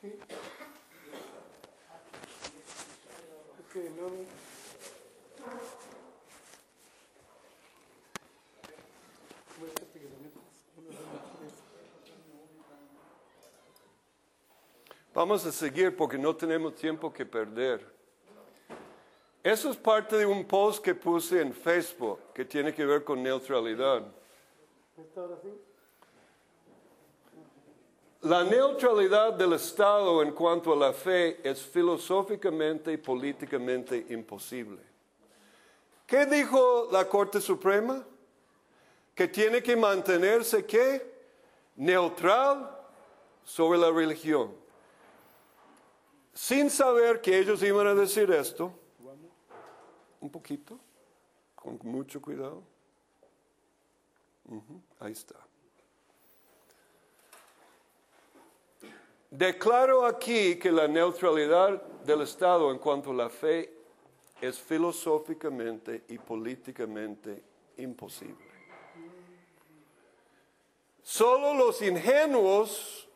Sí. No. Vamos a seguir porque no tenemos tiempo que perder. Eso es parte de un post que puse en Facebook que tiene que ver con neutralidad. ¿Esta ahora sí? La neutralidad del Estado en cuanto a la fe es filosóficamente y políticamente imposible. ¿Qué dijo la Corte Suprema? Que tiene que mantenerse qué? Neutral sobre la religión. Sin saber que ellos iban a decir esto, un poquito, con mucho cuidado. Ujú, ahí está. Declaro aquí que la neutralidad del Estado en cuanto a la fe es filosóficamente y políticamente imposible. Solo los ingenuos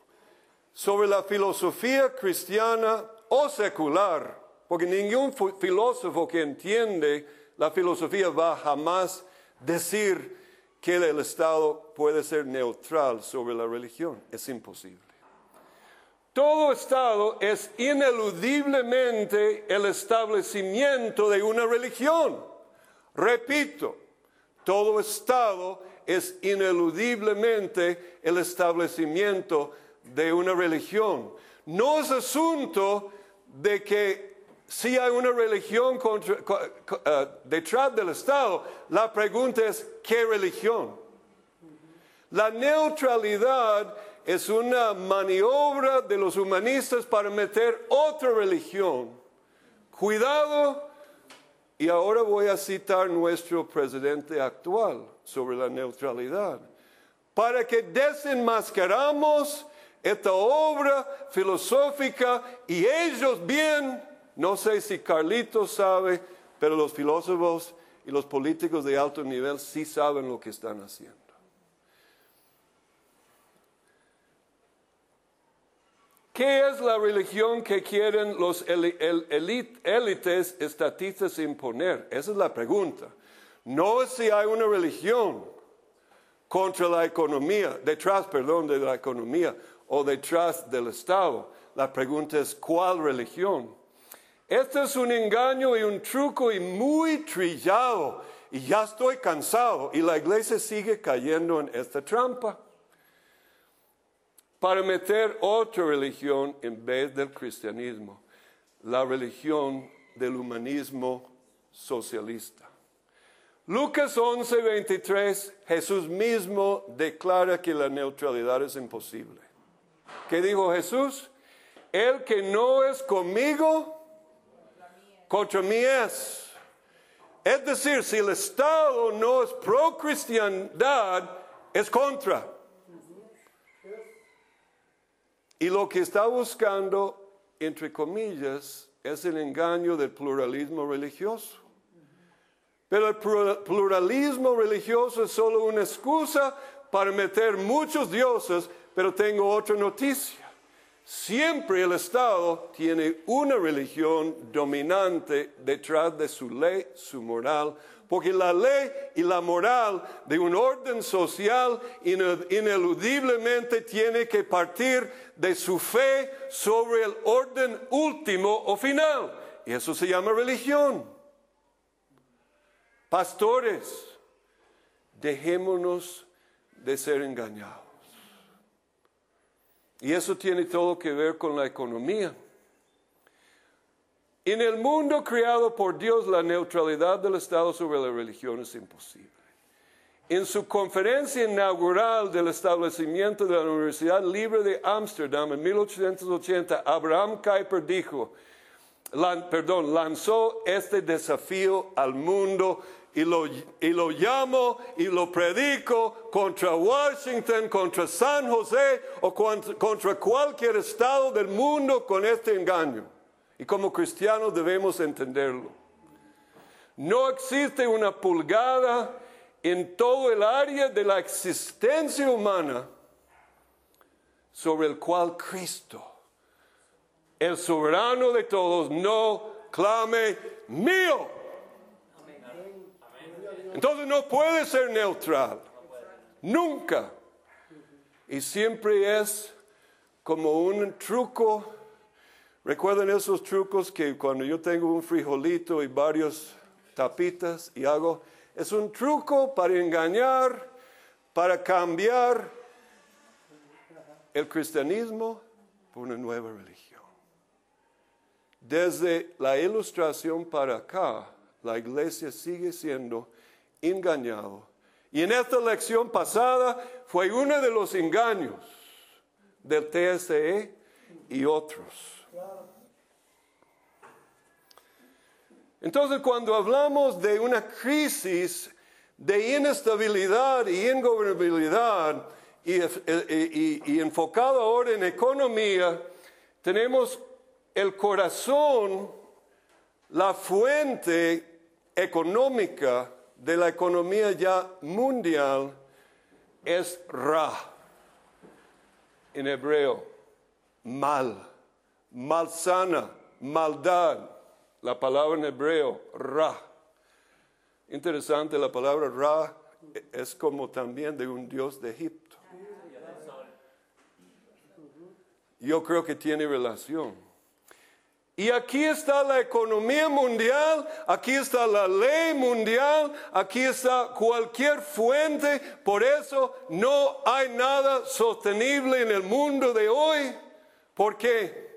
sobre la filosofía cristiana o secular, porque ningún filósofo que entiende la filosofía va jamás decir que el Estado puede ser neutral sobre la religión. Es imposible. Todo Estado es ineludiblemente el establecimiento de una religión. Repito, todo Estado es ineludiblemente el establecimiento de una religión. No es asunto de que si hay una religión contra- co- co- eh, detrás del Estado, la pregunta es, ¿qué religión? La neutralidad es una maniobra de los humanistas para meter otra religión. Cuidado, y ahora voy a citar nuestro presidente actual sobre la neutralidad, para que desenmascaramos esta obra filosófica y ellos bien, no sé si Carlitos sabe, pero los filósofos y los políticos de alto nivel sí saben lo que están haciendo. ¿Qué es la religión que quieren los élites estatistas imponer? Esa es la pregunta. No es si hay una religión contra la economía, detrás, perdón, de la economía o detrás del Estado. La pregunta es, ¿cuál religión? Este es un engaño y un truco y muy trillado. Y ya estoy cansado. Y la iglesia sigue cayendo en esta trampa para meter otra religión en vez del cristianismo, la religión del humanismo socialista. Lucas 11, 23, Jesús mismo declara que la neutralidad es imposible. ¿Qué dijo Jesús? El que no es conmigo, contra mí es. Es decir, si el Estado no es pro cristiandad, es contra. Y lo que está buscando, entre comillas, es el engaño del pluralismo religioso. Pero el plura- pluralismo religioso es solo una excusa para meter muchos dioses, pero tengo otra noticia. Siempre el Estado tiene una religión dominante detrás de su ley, su moral, porque la ley y la moral de un orden social ine- ineludiblemente tiene que partir de su fe sobre el orden último o final. Y eso se llama religión. Pastores, dejémonos de ser engañados. Y eso tiene todo que ver con la economía. En el mundo creado por Dios, la neutralidad del Estado sobre la religión es imposible. En su conferencia inaugural del establecimiento de la Universidad Libre de Ámsterdam en 1880, Abraham Kuyper dijo, lan- perdón, lanzó este desafío al mundo y lo, y lo llamo y lo predico contra Washington, contra San José o contra, contra cualquier estado del mundo con este engaño. Y como cristianos debemos entenderlo. No existe una pulgada en todo el área de la existencia humana sobre el cual Cristo el soberano de todos, no clame mío. Entonces no puede ser neutral, nunca. Y siempre es como un truco. ¿Recuerdan esos trucos que cuando yo tengo un frijolito y varios tapitas y hago, es un truco para engañar, para cambiar el cristianismo por una nueva religión. Desde la ilustración para acá, la iglesia sigue siendo engañado. Y en esta lección pasada fue uno de los engaños del TSE y otros. Entonces, cuando hablamos de una crisis de inestabilidad y ingobernabilidad y, y, enfocado ahora en economía, tenemos el corazón, la fuente económica de la economía ya mundial es Ra, en hebreo, mal, malsana, maldad, la palabra en hebreo, Ra. Interesante, la palabra Ra es como también de un dios de Egipto. Yo creo que tiene relación. Y aquí está la economía mundial, aquí está la ley mundial, aquí está cualquier fuente. Por eso no hay nada sostenible en el mundo de hoy. ¿Por qué?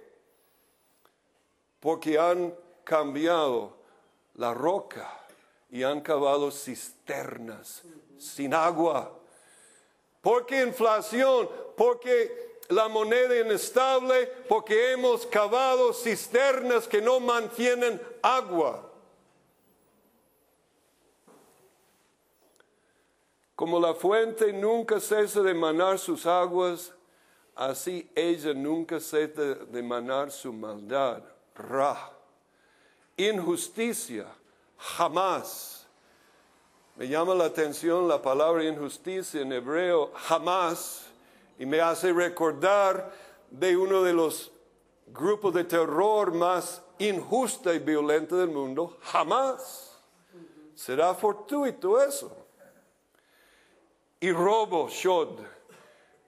Porque han cambiado la roca y han cavado cisternas sin agua. ¿Por qué inflación? Porque la moneda inestable, porque hemos cavado cisternas que no mantienen agua. Como la fuente nunca cesa de manar sus aguas, así ella nunca cesa de manar su maldad. Ra. Injusticia, jamás. Me llama la atención la palabra injusticia en hebreo, jamás, y me hace recordar de uno de los grupos de terror más injusta y violenta del mundo, jamás. Será fortuito eso. Y robo, shod.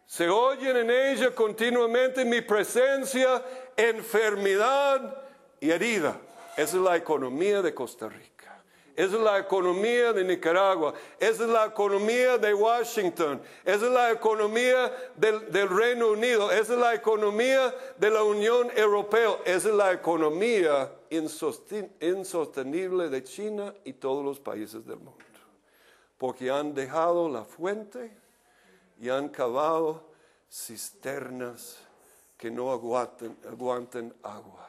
Se oyen en ella continuamente mi presencia, enfermedad y herida. Esa es la economía de Costa Rica. Esa es la economía de Nicaragua. Esa es la economía de Washington. Esa es la economía del, del, Reino Unido. Esa es la economía de la Unión Europea. Esa es la economía insostenible de China y todos los países del mundo. Porque han dejado la fuente y han cavado cisternas que no aguanten, aguanten agua.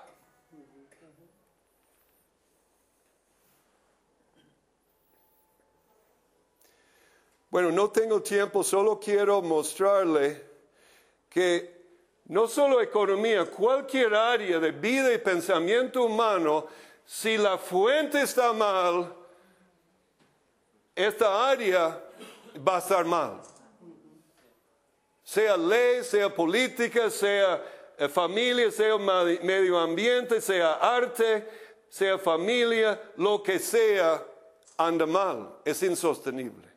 Bueno, no tengo tiempo, solo quiero mostrarle que no solo economía, cualquier área de vida y pensamiento humano, si la fuente está mal, esta área va a estar mal. Sea ley, sea política, sea eh, familia, sea medio ambiente, sea arte, sea familia, lo que sea, anda mal, es insostenible.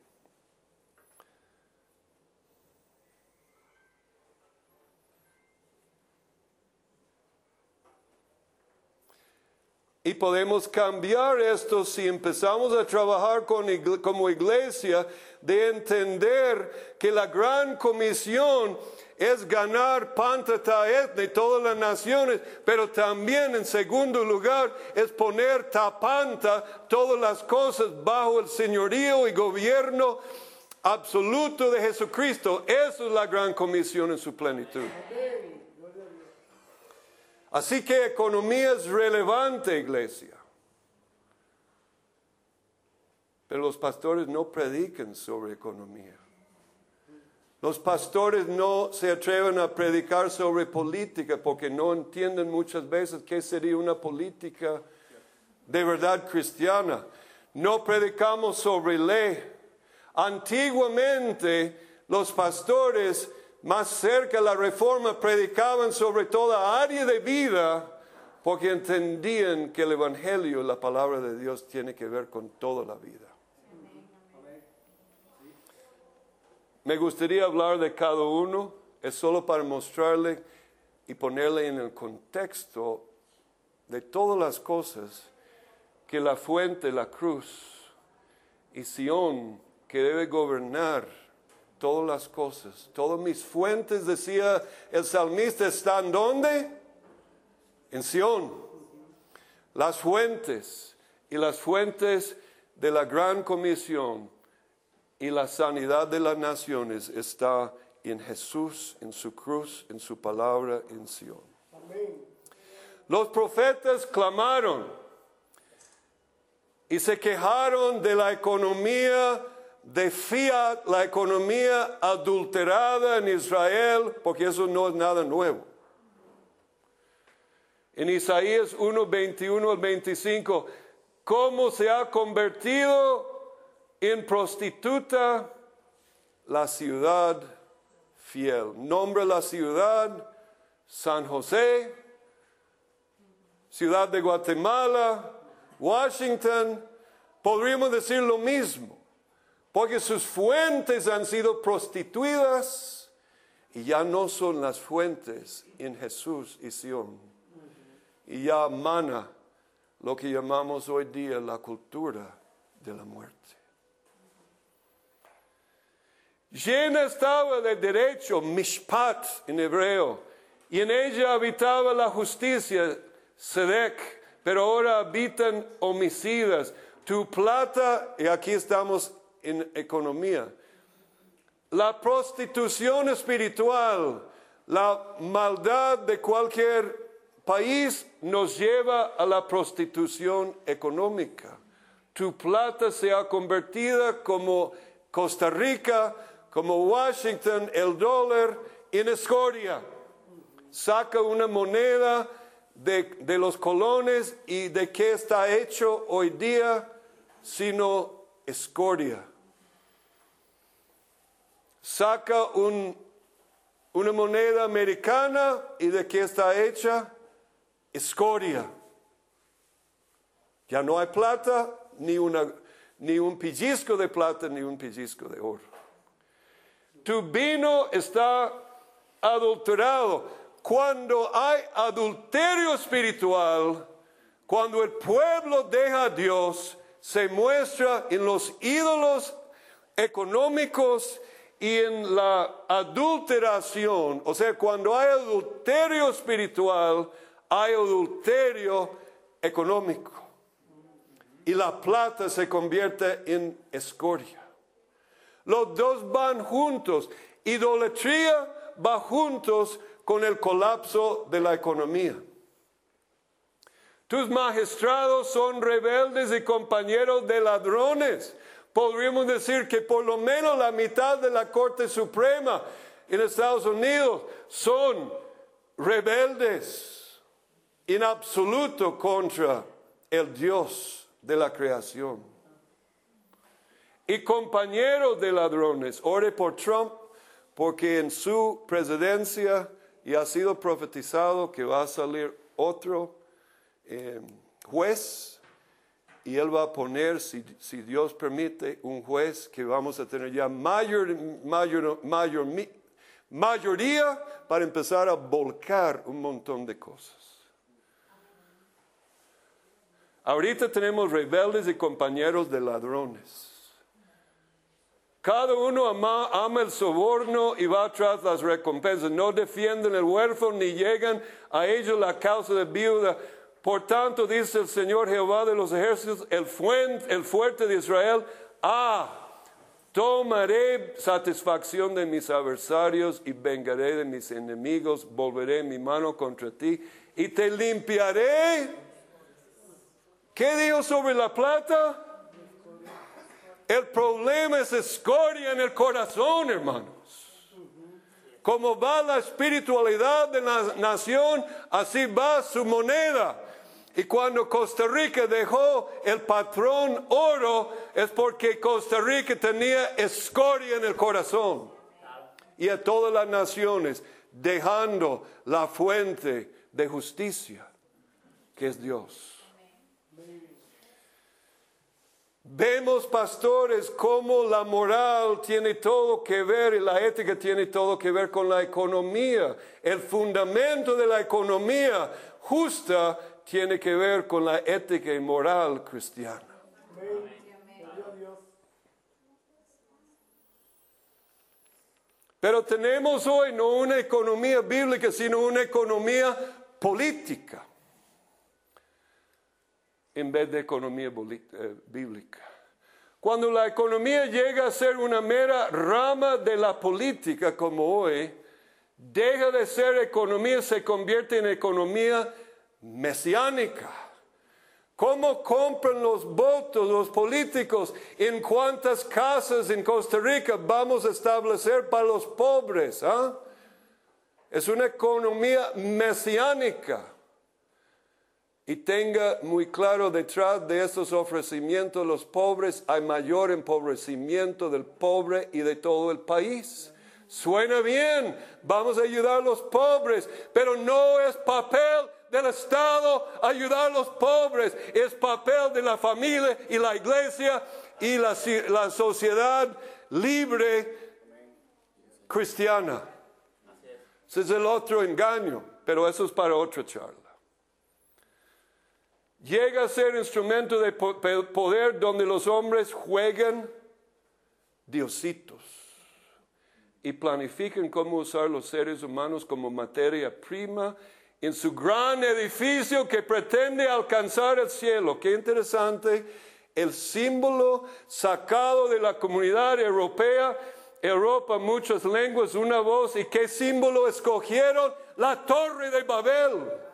Y podemos cambiar esto si empezamos a trabajar con, como iglesia de entender que la gran comisión es ganar pantata etne todas las naciones, pero también en segundo lugar es poner tapanta todas las cosas bajo el señorío y gobierno absoluto de Jesucristo. Esa es la gran comisión en su plenitud. Así que economía es relevante, iglesia. Pero los pastores no predican sobre economía. Los pastores no se atreven a predicar sobre política porque no entienden muchas veces qué sería una política de verdad cristiana. No predicamos sobre ley. Antiguamente los pastores más cerca de la reforma predicaban sobre toda área de vida porque entendían que el Evangelio, la palabra de Dios, tiene que ver con toda la vida. Me gustaría hablar de cada uno, es solo para mostrarle y ponerle en el contexto de todas las cosas que la fuente, la cruz y Sión, que debe gobernar todas las cosas. Todas mis fuentes, decía el salmista, están ¿dónde? En Sión. Las fuentes y las fuentes de la gran comisión y la sanidad de las naciones está en Jesús, en su cruz, en su palabra, en Sion. Los profetas clamaron y se quejaron de la economía de fiat, la economía adulterada en Israel, porque eso no es nada nuevo. En Isaías 1, 21 al 25, ¿cómo se ha convertido en prostituta la ciudad fiel. Nombre la ciudad San José, ciudad de Guatemala, Washington. Podríamos decir lo mismo, porque sus fuentes han sido prostituidas y ya no son las fuentes en Jesús y Sion. Y ya mana lo que llamamos hoy día la cultura de la muerte. Llena estaba de derecho, mishpat en hebreo, y en ella habitaba la justicia, sedek, pero ahora habitan homicidas. Tu plata, y aquí estamos en economía, la prostitución espiritual, la maldad de cualquier país nos lleva a la prostitución económica. Tu plata se ha convertido como Costa Rica, como Washington, el dólar en escoria. Saca una moneda de, de, los colones y de qué está hecho hoy día, sino escoria. Saca un, una moneda americana y de qué está hecha escoria. Ya no hay plata, ni, una, ni un pellizco de plata, ni un pellizco de oro tu vino está adulterado. Cuando hay adulterio espiritual, cuando el pueblo deja a Dios, se muestra en los ídolos económicos y en la adulteración. O sea, cuando hay adulterio espiritual, hay adulterio económico. Y la plata se convierte en escoria. Los dos van juntos. Idolatría va juntos con el colapso de la economía. Tus magistrados son rebeldes y compañeros de ladrones. Podríamos decir que por lo menos la mitad de la Corte Suprema en Estados Unidos son rebeldes en absoluto contra el Dios de la creación y compañeros de ladrones. Ore por Trump porque en su presidencia ya ha sido profetizado que va a salir otro eh, juez y él va a poner, si, si, Dios permite, un juez que vamos a tener ya mayor, mayor, mayoría para empezar a volcar un montón de cosas. Ahorita tenemos rebeldes y compañeros de ladrones. Cada uno ama, el soborno y va tras las recompensas. No defienden el huérfano ni llegan a ellos la causa de viuda. Por tanto, dice el Señor Jehová de los ejércitos, el, el fuerte de Israel, ah, tomaré satisfacción de mis adversarios y vengaré de mis enemigos, volveré mi mano contra ti y te limpiaré. ¿Qué dijo sobre la plata? El problema es escoria en el corazón, hermanos. Como va la espiritualidad de la nación, así va su moneda. Y cuando Costa Rica dejó el patrón oro, es porque Costa Rica tenía escoria en el corazón. y a todas las naciones, dejando la fuente de justicia, que es Dios. Vemos, pastores, cómo la moral tiene todo que ver y la ética tiene todo que ver con la economía. El fundamento de la economía justa tiene que ver con la ética y moral cristiana. Pero tenemos hoy no una economía bíblica, sino una economía política en vez de economía eh, bíblica. Cuando la economía llega a ser una mera rama de la política como hoy, deja de ser economía, se convierte en economía mesiánica. ¿Cómo compran los votos los políticos? ¿En cuántas casas en Costa Rica vamos a establecer para los pobres? Ah? Es una economía mesiánica. Y tenga muy claro detrás de estos ofrecimientos los pobres hay mayor empobrecimiento del pobre y de todo el país. Suena bien, vamos a ayudar a los pobres, pero no es papel del Estado ayudar a los pobres, es papel de la familia y la iglesia y la, la sociedad libre cristiana. Ese es el otro engaño, pero eso es para otra charla. Llega a ser instrumento de poder donde los hombres juegan diositos y planifican cómo usar los seres humanos como materia prima en su gran edificio que pretende alcanzar el cielo. Qué interesante, el símbolo sacado de la comunidad europea, Europa, muchas lenguas, una voz, y qué símbolo escogieron, la torre de Babel.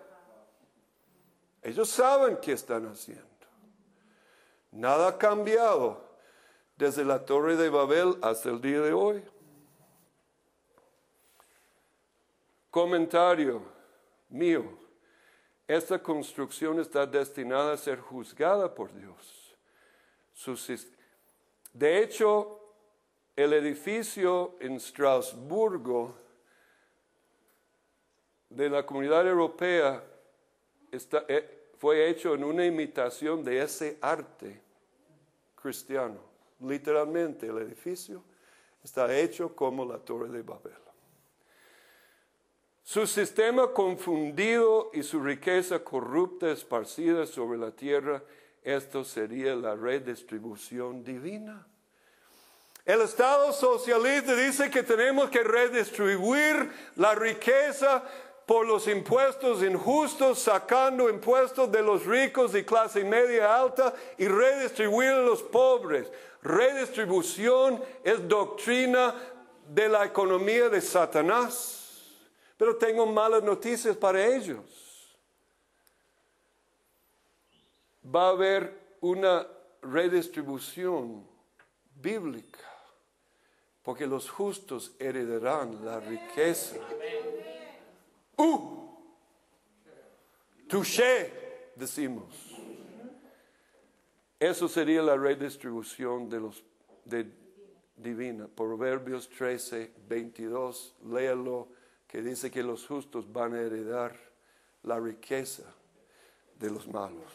Ellos saben qué están haciendo. Nada ha cambiado desde la torre de Babel hasta el día de hoy. Comentario mío, esta construcción está destinada a ser juzgada por Dios. De hecho, el edificio en Estrasburgo de la comunidad europea eh, fue hecho en una imitación de ese arte cristiano. Literalmente el edificio está hecho como la torre de Babel. Su sistema confundido y su riqueza corrupta esparcida sobre la tierra, esto sería la redistribución divina. El Estado socialista dice que tenemos que redistribuir la riqueza por los impuestos injustos, sacando impuestos de los ricos y clase media alta y redistribuir a los pobres. Redistribución es doctrina de la economía de Satanás. Pero tengo malas noticias para ellos. Va a haber una redistribución bíblica, porque los justos heredarán la riqueza. ¡Uh! Touché, decimos. Eso sería la redistribución de los de divina. Proverbios 13, 22, léalo que dice que los justos van a heredar la riqueza de los malos.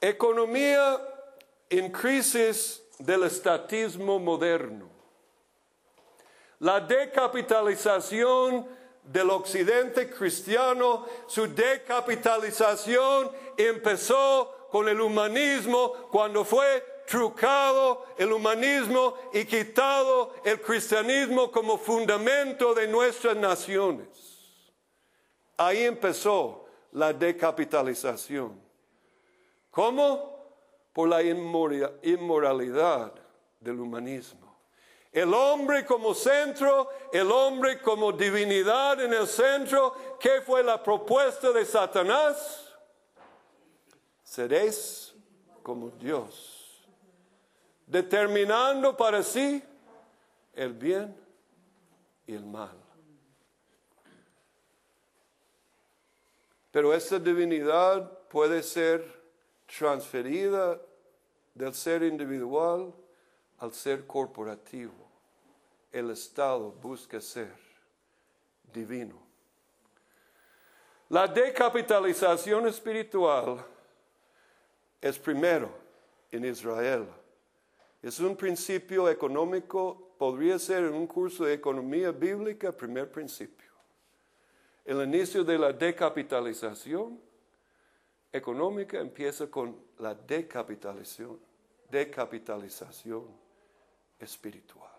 Economía en crisis del estatismo moderno. La decapitalización del occidente cristiano, su decapitalización empezó con el humanismo cuando fue trucado el humanismo y quitado el cristianismo como fundamento de nuestras naciones. Ahí empezó la decapitalización. ¿Cómo? Por la inmoralidad del humanismo. El hombre como centro, el hombre como divinidad en el centro. ¿Qué fue la propuesta de Satanás? Seréis como Dios determinando para sí el bien y el mal. Pero esa divinidad puede ser transferida del ser individual al ser corporativo, el Estado busca ser divino. La decapitalización espiritual es primero en Israel. Es un principio económico, podría ser en un curso de economía bíblica, primer principio. El inicio de la decapitalización económica empieza con la decapitalización, decapitalización espiritual.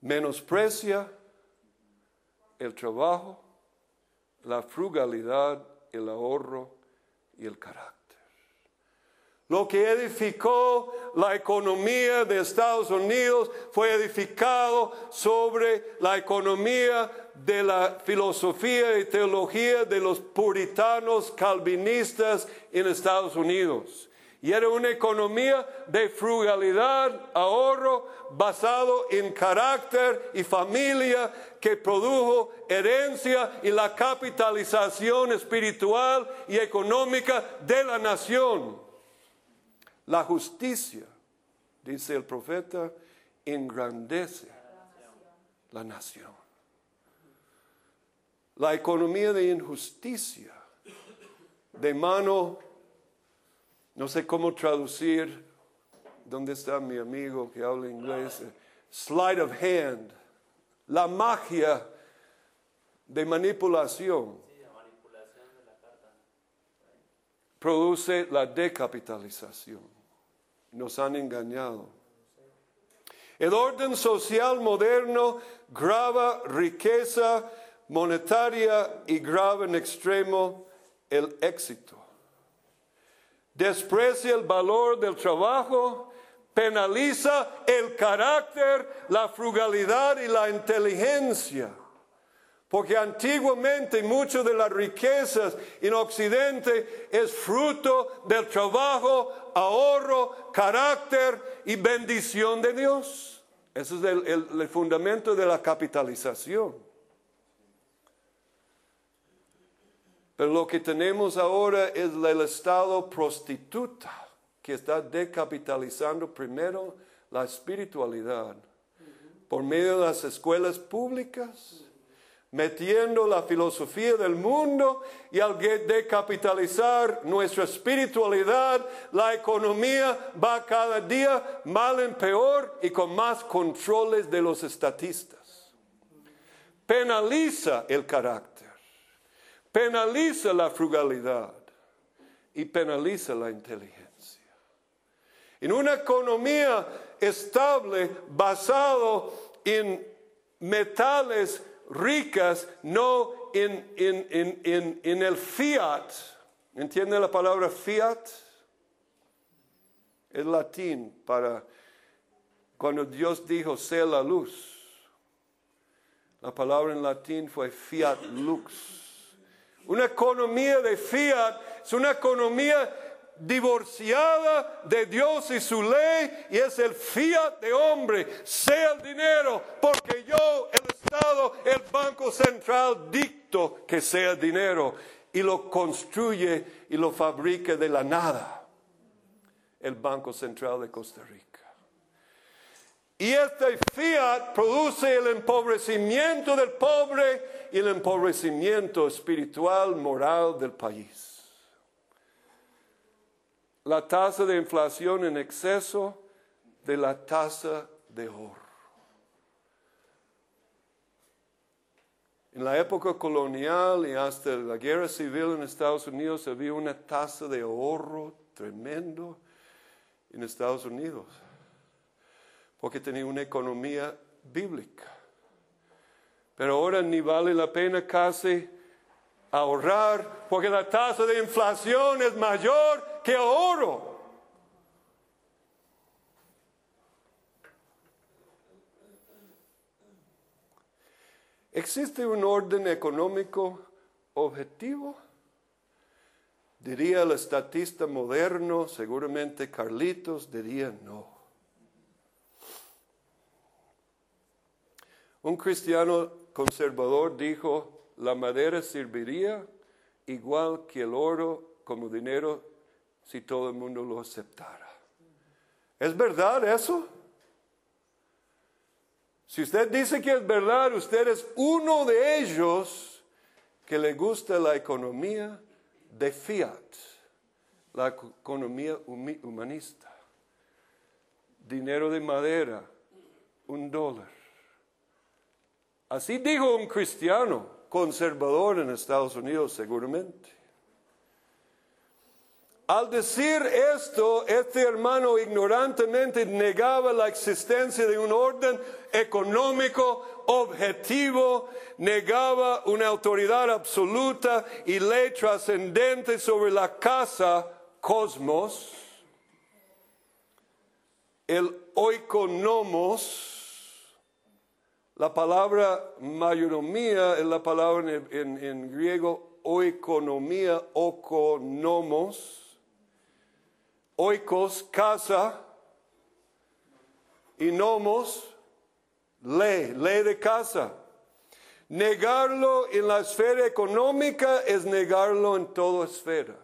Menosprecia el trabajo, la frugalidad, el ahorro y el carácter. Lo que edificó la economía de Estados Unidos fue edificado sobre la economía de la filosofía y teología de los puritanos calvinistas en Estados Unidos. Y era una economía de frugalidad, ahorro, basado en carácter y familia que produjo herencia y la capitalización espiritual y económica de la nación. La justicia, dice el profeta, engrandece la nación. La economía de injusticia, de mano, no sé cómo traducir, ¿dónde está mi amigo que habla inglés? Slide of hand, la magia de manipulación produce la decapitalización nos han engañado. El orden social moderno graba riqueza monetaria y graba en extremo el éxito. Desprecia el valor del trabajo, penaliza el carácter, la frugalidad y la inteligencia. Porque antiguamente mucho de las riquezas en Occidente es fruto del trabajo, ahorro, carácter y bendición de Dios. Ese es el, fundamento de la capitalización. Pero lo que tenemos ahora es el Estado prostituta que está decapitalizando primero la espiritualidad por medio de las escuelas públicas metiendo la filosofía del mundo y al decapitalizar nuestra espiritualidad, la economía va cada día mal en peor y con más controles de los estatistas. Penaliza el carácter, penaliza la frugalidad y penaliza la inteligencia. En una economía estable basado en metales ricas, no en, el fiat. ¿Entiende la palabra fiat? Es latín para cuando Dios dijo sea la luz. La palabra en latín fue fiat lux. Una economía de fiat es una economía divorciada de Dios y su ley y es el fiat de hombre, sea el dinero, porque yo, el Estado, el Banco Central, dicto que sea dinero y lo construye y lo fabrica de la nada, el Banco Central de Costa Rica. Y este fiat produce el empobrecimiento del pobre y el empobrecimiento espiritual, moral del país la tasa de inflación en exceso de la tasa de oro. En la época colonial y hasta la guerra civil en Estados Unidos había una tasa de ahorro tremendo en Estados Unidos, porque tenía una economía bíblica. Pero ahora ni vale la pena casi ahorrar, porque la tasa de inflación es mayor que oro. ¿Existe un orden económico objetivo? Diría el estatista moderno, seguramente Carlitos diría no. Un cristiano conservador dijo, la madera serviría igual que el oro como dinero si todo el mundo lo aceptara. ¿Es verdad eso? Si usted dice que es verdad, usted es uno de ellos que le gusta la economía de fiat, la economía humanista. Dinero de madera, un dólar. Así dijo un cristiano conservador en Estados Unidos seguramente. Al decir esto, este hermano ignorantemente negaba la existencia de un orden económico objetivo, negaba una autoridad absoluta y ley trascendente sobre la casa cosmos, el oikonomos, la palabra mayordomía es la palabra en, griego oikonomía, okonomos, oikos, casa, y nomos, ley, ley de casa. Negarlo en la esfera económica es negarlo en toda esfera.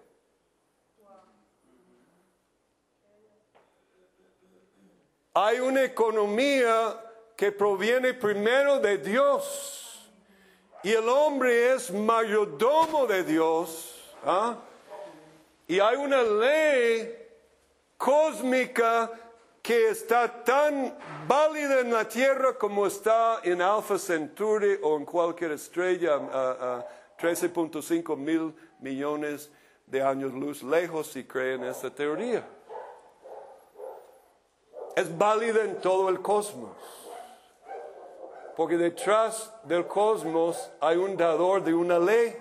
Hay una economía que proviene primero de Dios y el hombre es mayordomo de Dios. ¿ah? Y hay una ley cósmica que está tan válida en la Tierra como está en Alpha Centauri o en cualquier estrella a, 13.5 mil millones de años luz lejos si creen esa teoría. Es válida en todo el cosmos. Porque detrás del cosmos hay un dador de una ley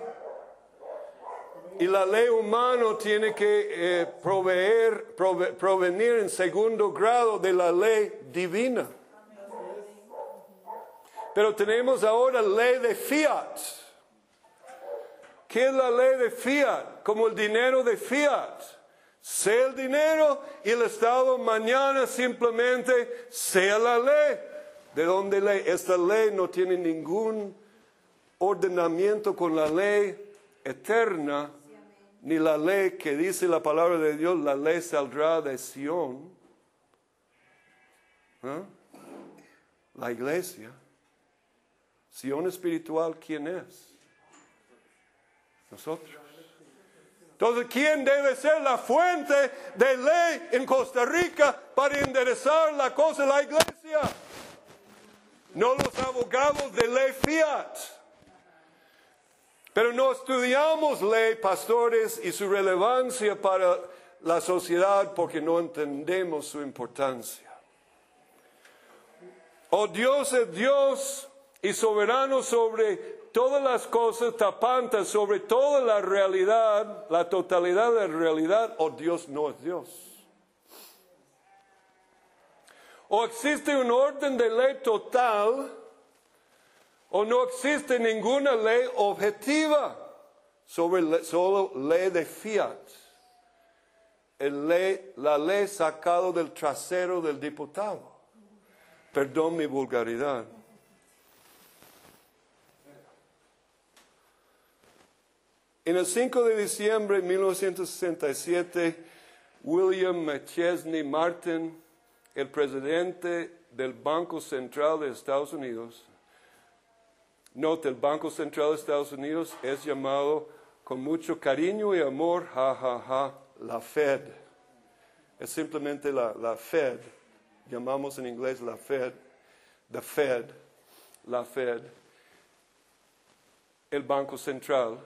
y la ley humana tiene que eh, proveer, provenir en segundo grado de la ley divina. Pero tenemos ahora ley de fiat. ¿Qué es la ley de fiat? Como el dinero de fiat. Sea el dinero y el Estado mañana simplemente sea la ley. ¿De dónde ley? Esta ley no tiene ningún ordenamiento con la ley eterna ni la ley que dice la palabra de Dios, la ley saldrá de Sión. ¿Ah? La iglesia. Sión espiritual, ¿quién es? Nosotros. Entonces, ¿quién debe ser la fuente de ley en Costa Rica para enderezar la cosa de la iglesia? No los abogados de ley fiat. Pero no estudiamos ley, pastores, y su relevancia para la sociedad porque no entendemos su importancia. Oh Dios es Dios y soberano sobre todas las cosas, tapante sobre toda la realidad, la totalidad de la realidad, oh Dios no es Dios. O existe un orden de ley total, o no existe ninguna ley objetiva sobre solo ley de fiat. la ley sacado del trasero del diputado. Perdón mi vulgaridad. En el 5 de diciembre de 1967, William McChesney Martin, el presidente del Banco Central de Estados Unidos, Note, el Banco Central de Estados Unidos es llamado con mucho cariño y amor, ja, ja, ja, la Fed. Es simplemente la, la Fed. Llamamos en inglés la Fed, the Fed, la Fed. El Banco Central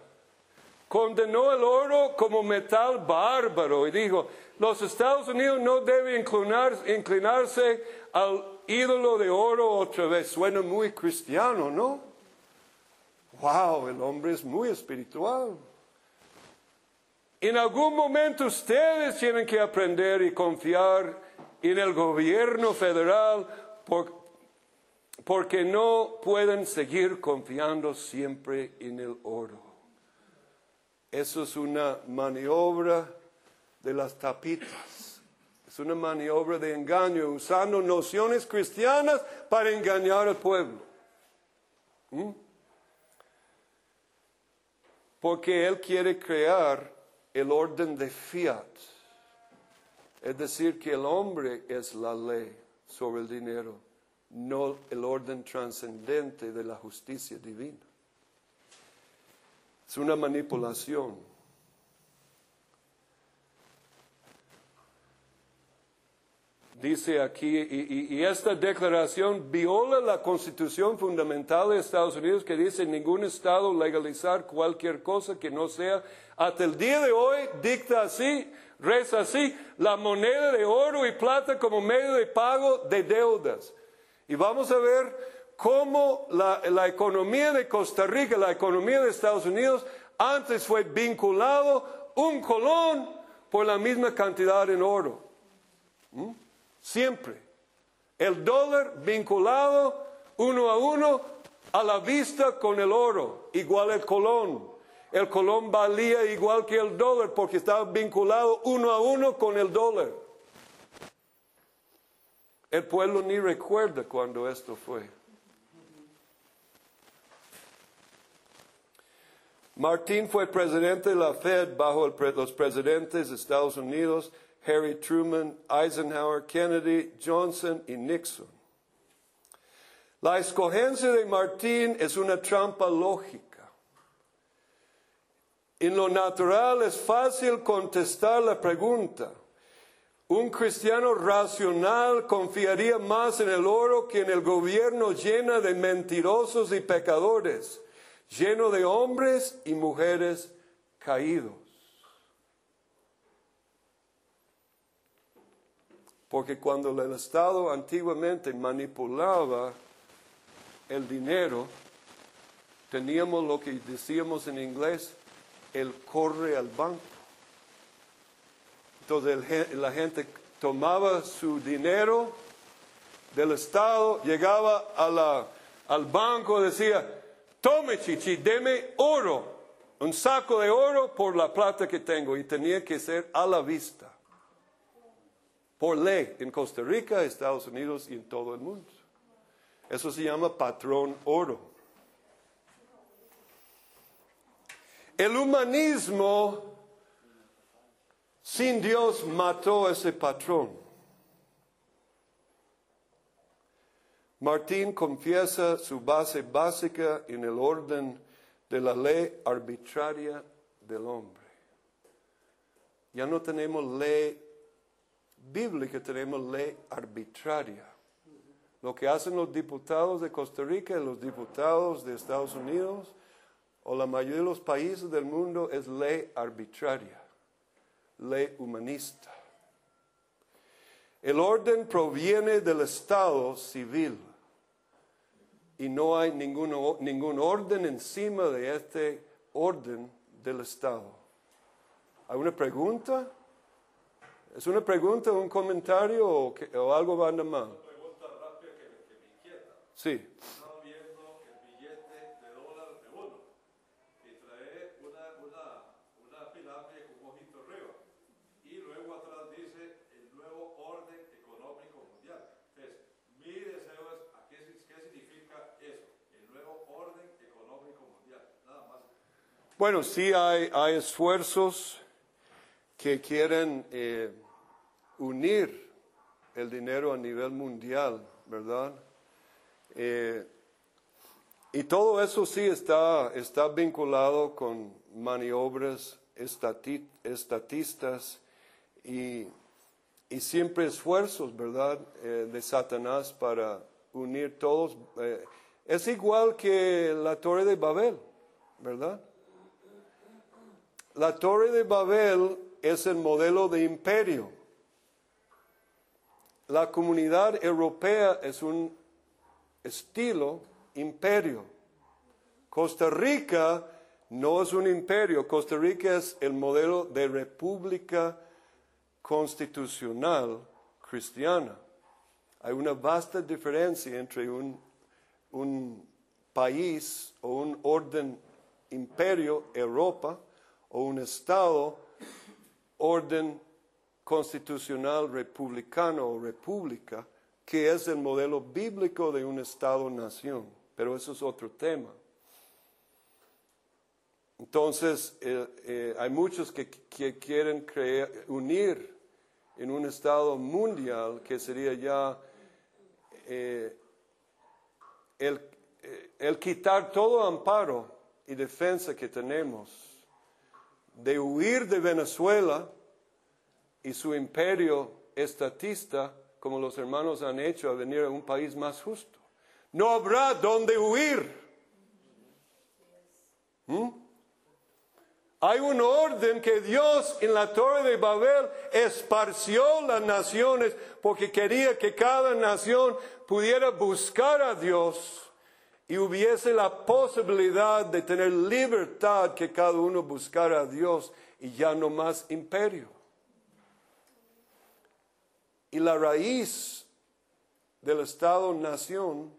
condenó el oro como metal bárbaro y dijo, los Estados Unidos no deben inclinarse al ídolo de oro otra vez. Suena muy cristiano, ¿no? wow, el hombre es muy espiritual. En algún momento ustedes tienen que aprender y confiar en el gobierno federal porque no pueden seguir confiando siempre en el oro. Eso es una maniobra de las tapitas. Es una maniobra de engaño usando nociones cristianas para engañar al pueblo. ¿Mm? porque Él quiere crear el orden de fiat. Es decir, que el hombre es la ley sobre el dinero, no el orden trascendente de la justicia divina. Es una manipulación. Dice aquí, y, esta declaración viola la constitución fundamental de Estados Unidos que dice ningún estado legalizar cualquier cosa que no sea, hasta el día de hoy dicta así, reza así, la moneda de oro y plata como medio de pago de deudas. Y vamos a ver cómo la, economía de Costa Rica, la economía de Estados Unidos, antes fue vinculado un colón por la misma cantidad en oro. ¿Mm? Siempre. El dólar vinculado uno a uno a la vista con el oro, igual el colón. El colón valía igual que el dólar porque estaba vinculado uno a uno con el dólar. El pueblo ni recuerda cuando esto fue. Martín fue presidente de la Fed bajo los presidentes de Estados Unidos Harry Truman, Eisenhower, Kennedy, Johnson y Nixon. La escogencia de Martín es una trampa lógica. En lo natural es fácil contestar la pregunta. Un cristiano racional confiaría más en el oro que en el gobierno lleno de mentirosos y pecadores, lleno de hombres y mujeres caídos. Porque cuando el Estado antiguamente manipulaba el dinero, teníamos lo que decíamos en inglés, el corre al banco. Entonces la gente tomaba su dinero del Estado, llegaba al banco, decía, tome chichi, deme oro, un saco de oro por la plata que tengo, y tenía que ser a la vista por ley en Costa Rica, Estados Unidos y en todo el mundo. Eso se llama patrón oro. El humanismo sin Dios mató ese patrón. Martín confiesa su base básica en el orden de la ley arbitraria del hombre. Ya no tenemos ley bíblica tenemos ley arbitraria. Lo que hacen los diputados de Costa Rica y los diputados de Estados Unidos o la mayoría de los países del mundo es ley arbitraria, ley humanista. El orden proviene del Estado civil y no hay ningún, ningún orden encima de este orden del Estado. ¿Hay una pregunta? ¿Es una pregunta, un comentario o, que, o algo va mal? Una pregunta rápida que, que me inquieta. Sí. Estaba viendo el billete de dólar de uno y trae una, una, una pirámide con un ojito arriba. Y luego atrás dice el nuevo orden económico mundial. Entonces, mi deseo es, ¿a qué, qué significa eso? El nuevo orden económico mundial. Nada más. Bueno, sí hay, esfuerzos que quieren eh, unir el dinero a nivel mundial, ¿verdad? Eh, y todo eso sí está, está vinculado con maniobras estati estatistas y, y, siempre esfuerzos, ¿verdad?, eh, de Satanás para unir todos. Es igual que la Torre de Babel, ¿verdad? La Torre de Babel es el modelo de imperio. La comunidad europea es un estilo imperio. Costa Rica no es un imperio, Costa Rica es el modelo de república constitucional cristiana. Hay una vasta diferencia entre un, un país o un orden imperio, Europa, o un Estado, orden constitucional republicano o república, que es el modelo bíblico de un Estado-nación. Pero eso es otro tema. Entonces, eh, eh, hay muchos que, quieren unir en un estado mundial que sería ya eh, el quitar todo amparo y defensa que tenemos, de huir de Venezuela y su imperio estatista, como los hermanos han hecho, a venir a un país más justo. No habrá donde huir. ¿Mm? Hay un orden que Dios en la Torre de Babel esparció las naciones porque quería que cada nación pudiera buscar a Dios y hubiese la posibilidad de tener libertad que cada uno buscara a Dios y ya no más imperio. Y la raíz del Estado-nación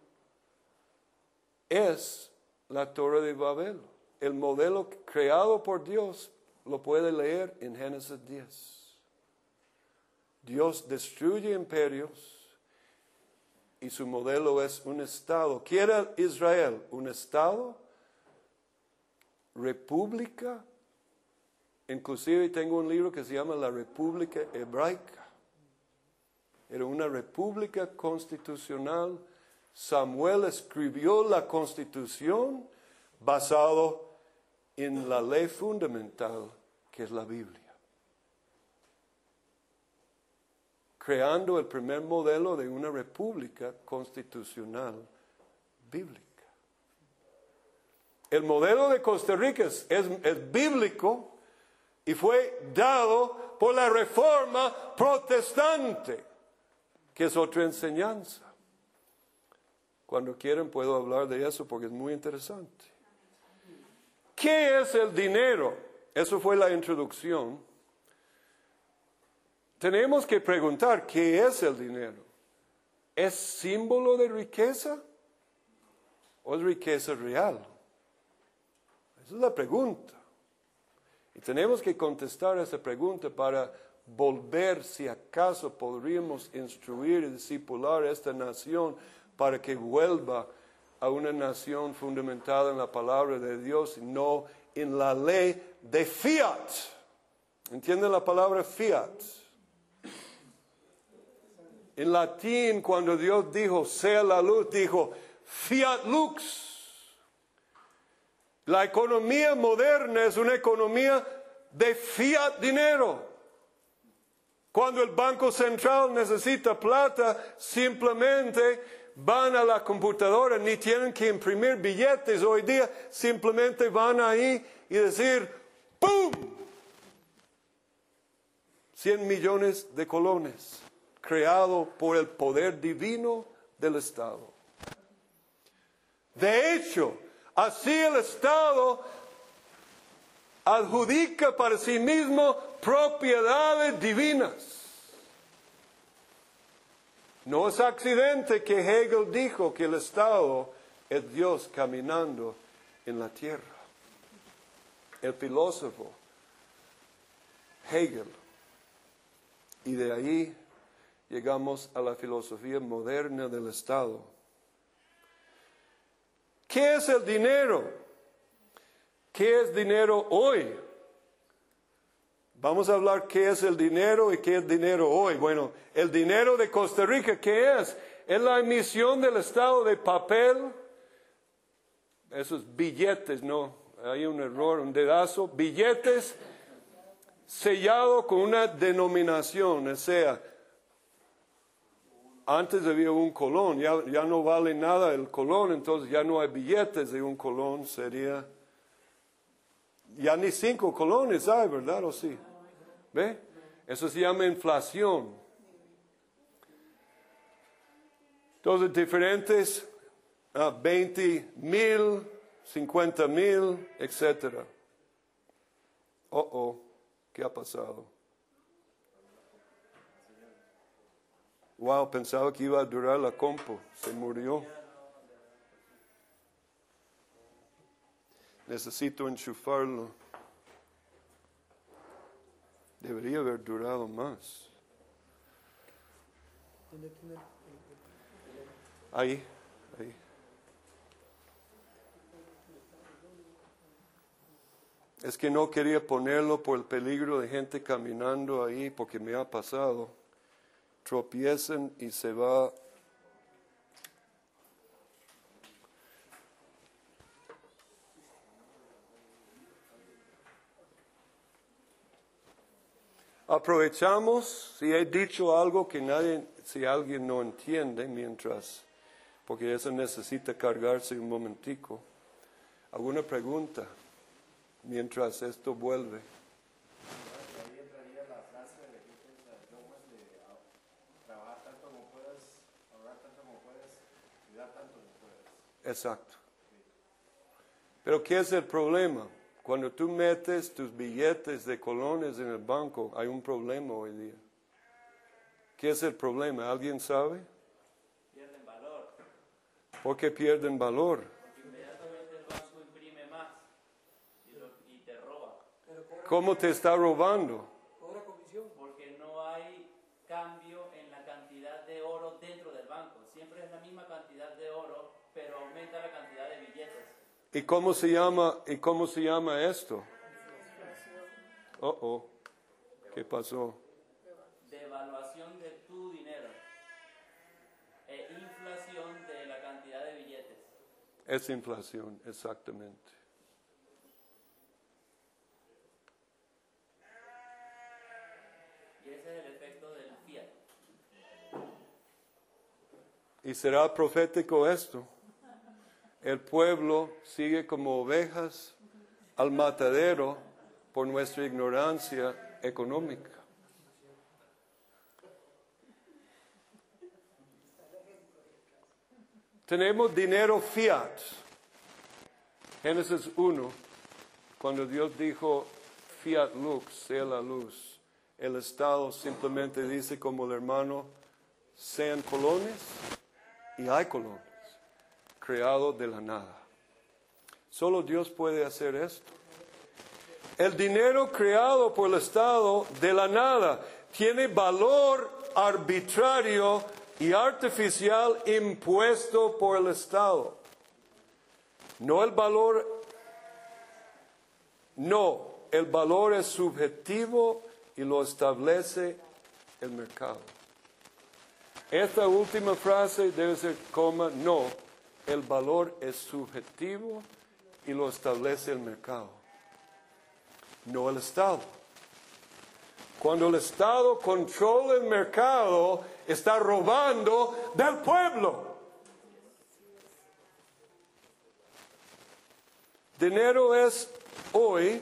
es la Torre de Babel. El modelo creado por Dios lo puede leer en Génesis 10. Dios destruye imperios y su modelo es un Estado. ¿Quiere Israel un Estado? República. Inclusive tengo un libro que se llama La República Hebraica. Era una república constitucional. Samuel escribió la constitución basado en la ley fundamental que es la Biblia. Creando el primer modelo de una república constitucional bíblica. El modelo de Costa Rica es, bíblico y fue dado por la reforma protestante, que es otra enseñanza. Cuando quieran puedo hablar de eso porque es muy interesante. ¿Qué es el dinero? Eso fue la introducción. Tenemos que preguntar, ¿qué es el dinero? ¿Es símbolo de riqueza o es riqueza real? Esa es la pregunta. Y tenemos que contestar esa pregunta para volver, si acaso podríamos instruir y discipular esta nación para que vuelva a una nación fundamentada en la palabra de Dios y no en la ley de fiat. ¿Entienden la palabra fiat? En latín, cuando Dios dijo, sea la luz, dijo, fiat lux. La economía moderna es una economía de fiat dinero. Cuando el Banco Central necesita plata, simplemente van a la computadora, ni tienen que imprimir billetes hoy día, simplemente van ahí y decir, ¡pum! 100 millones de colones, creado por el poder divino del Estado. De hecho, así el Estado adjudica para sí mismo propiedades divinas. No es accidente que Hegel dijo que el Estado es Dios caminando en la tierra. El filósofo Hegel. Y de ahí llegamos a la filosofía moderna del Estado. ¿Qué es el dinero? ¿Qué es dinero hoy? Vamos a hablar qué es el dinero y qué es dinero hoy. Bueno, el dinero de Costa Rica, ¿qué es? Es la emisión del Estado de papel. Esos billetes, no, hay un error, un dedazo. Billetes sellados con una denominación, o sea, antes había un colón, ya, no vale nada el colón, entonces ya no hay billetes de un colón, sería... Ya ni cinco colones hay, ¿verdad? ¿O sí? ¿Ve? Eso se llama inflación. Entonces, diferentes, ah, 20 mil, 50 mil, etc. Oh, oh, ¿qué ha pasado? Wow, pensaba que iba a durar la compo, se murió. Necesito enchufarlo. Debería haber durado más. ¿Dónde tiene el- Ahí, ahí. Es que no quería ponerlo por el peligro de gente caminando ahí, porque me ha pasado. Tropiezan y se va. Aprovechamos, si he dicho algo que nadie, si alguien no entiende, mientras, porque eso necesita cargarse un momentico. ¿Alguna pregunta? mientras esto vuelve. Ahí entraría la frase de Jesús, las dogmas de ah, trabajar tanto como puedas, ahorrar tanto como puedas, y dar tanto como puedas. Exacto. Pero ¿qué es el problema? Cuando tú metes tus billetes de colones en el banco, hay un problema hoy día. ¿Qué es el problema? ¿Alguien sabe? pierden valor. ¿Por qué pierden valor? Porque inmediatamente el banco imprime más y, lo- y te roba. ¿Cómo te está robando? cobra comisión. Porque no hay cambio en la cantidad de oro dentro del banco. Siempre es la misma cantidad de oro, pero aumenta la cantidad de billetes. ¿Y cómo se llama, y cómo se llama esto? Oh, oh. ¿Qué pasó? Devaluación de tu dinero e inflación de la cantidad de billetes. Es inflación, exactamente. Y ese es el efecto del fiat. Y será profético esto. El pueblo sigue como ovejas al matadero por nuestra ignorancia económica. Tenemos dinero fiat. Génesis 1, cuando Dios dijo fiat lux, sea la luz, el Estado simplemente dice como el hermano, sean colones y hay colones, creados de la nada. Solo Dios puede hacer esto. El dinero creado por el Estado de la nada tiene valor arbitrario y artificial impuesto por el Estado. No el valor, no, el valor es subjetivo y lo establece el mercado. Esta última frase debe ser coma, no, el valor es subjetivo y lo establece el mercado, no el Estado. Cuando el Estado controla el mercado, está robando del pueblo. Dinero es hoy,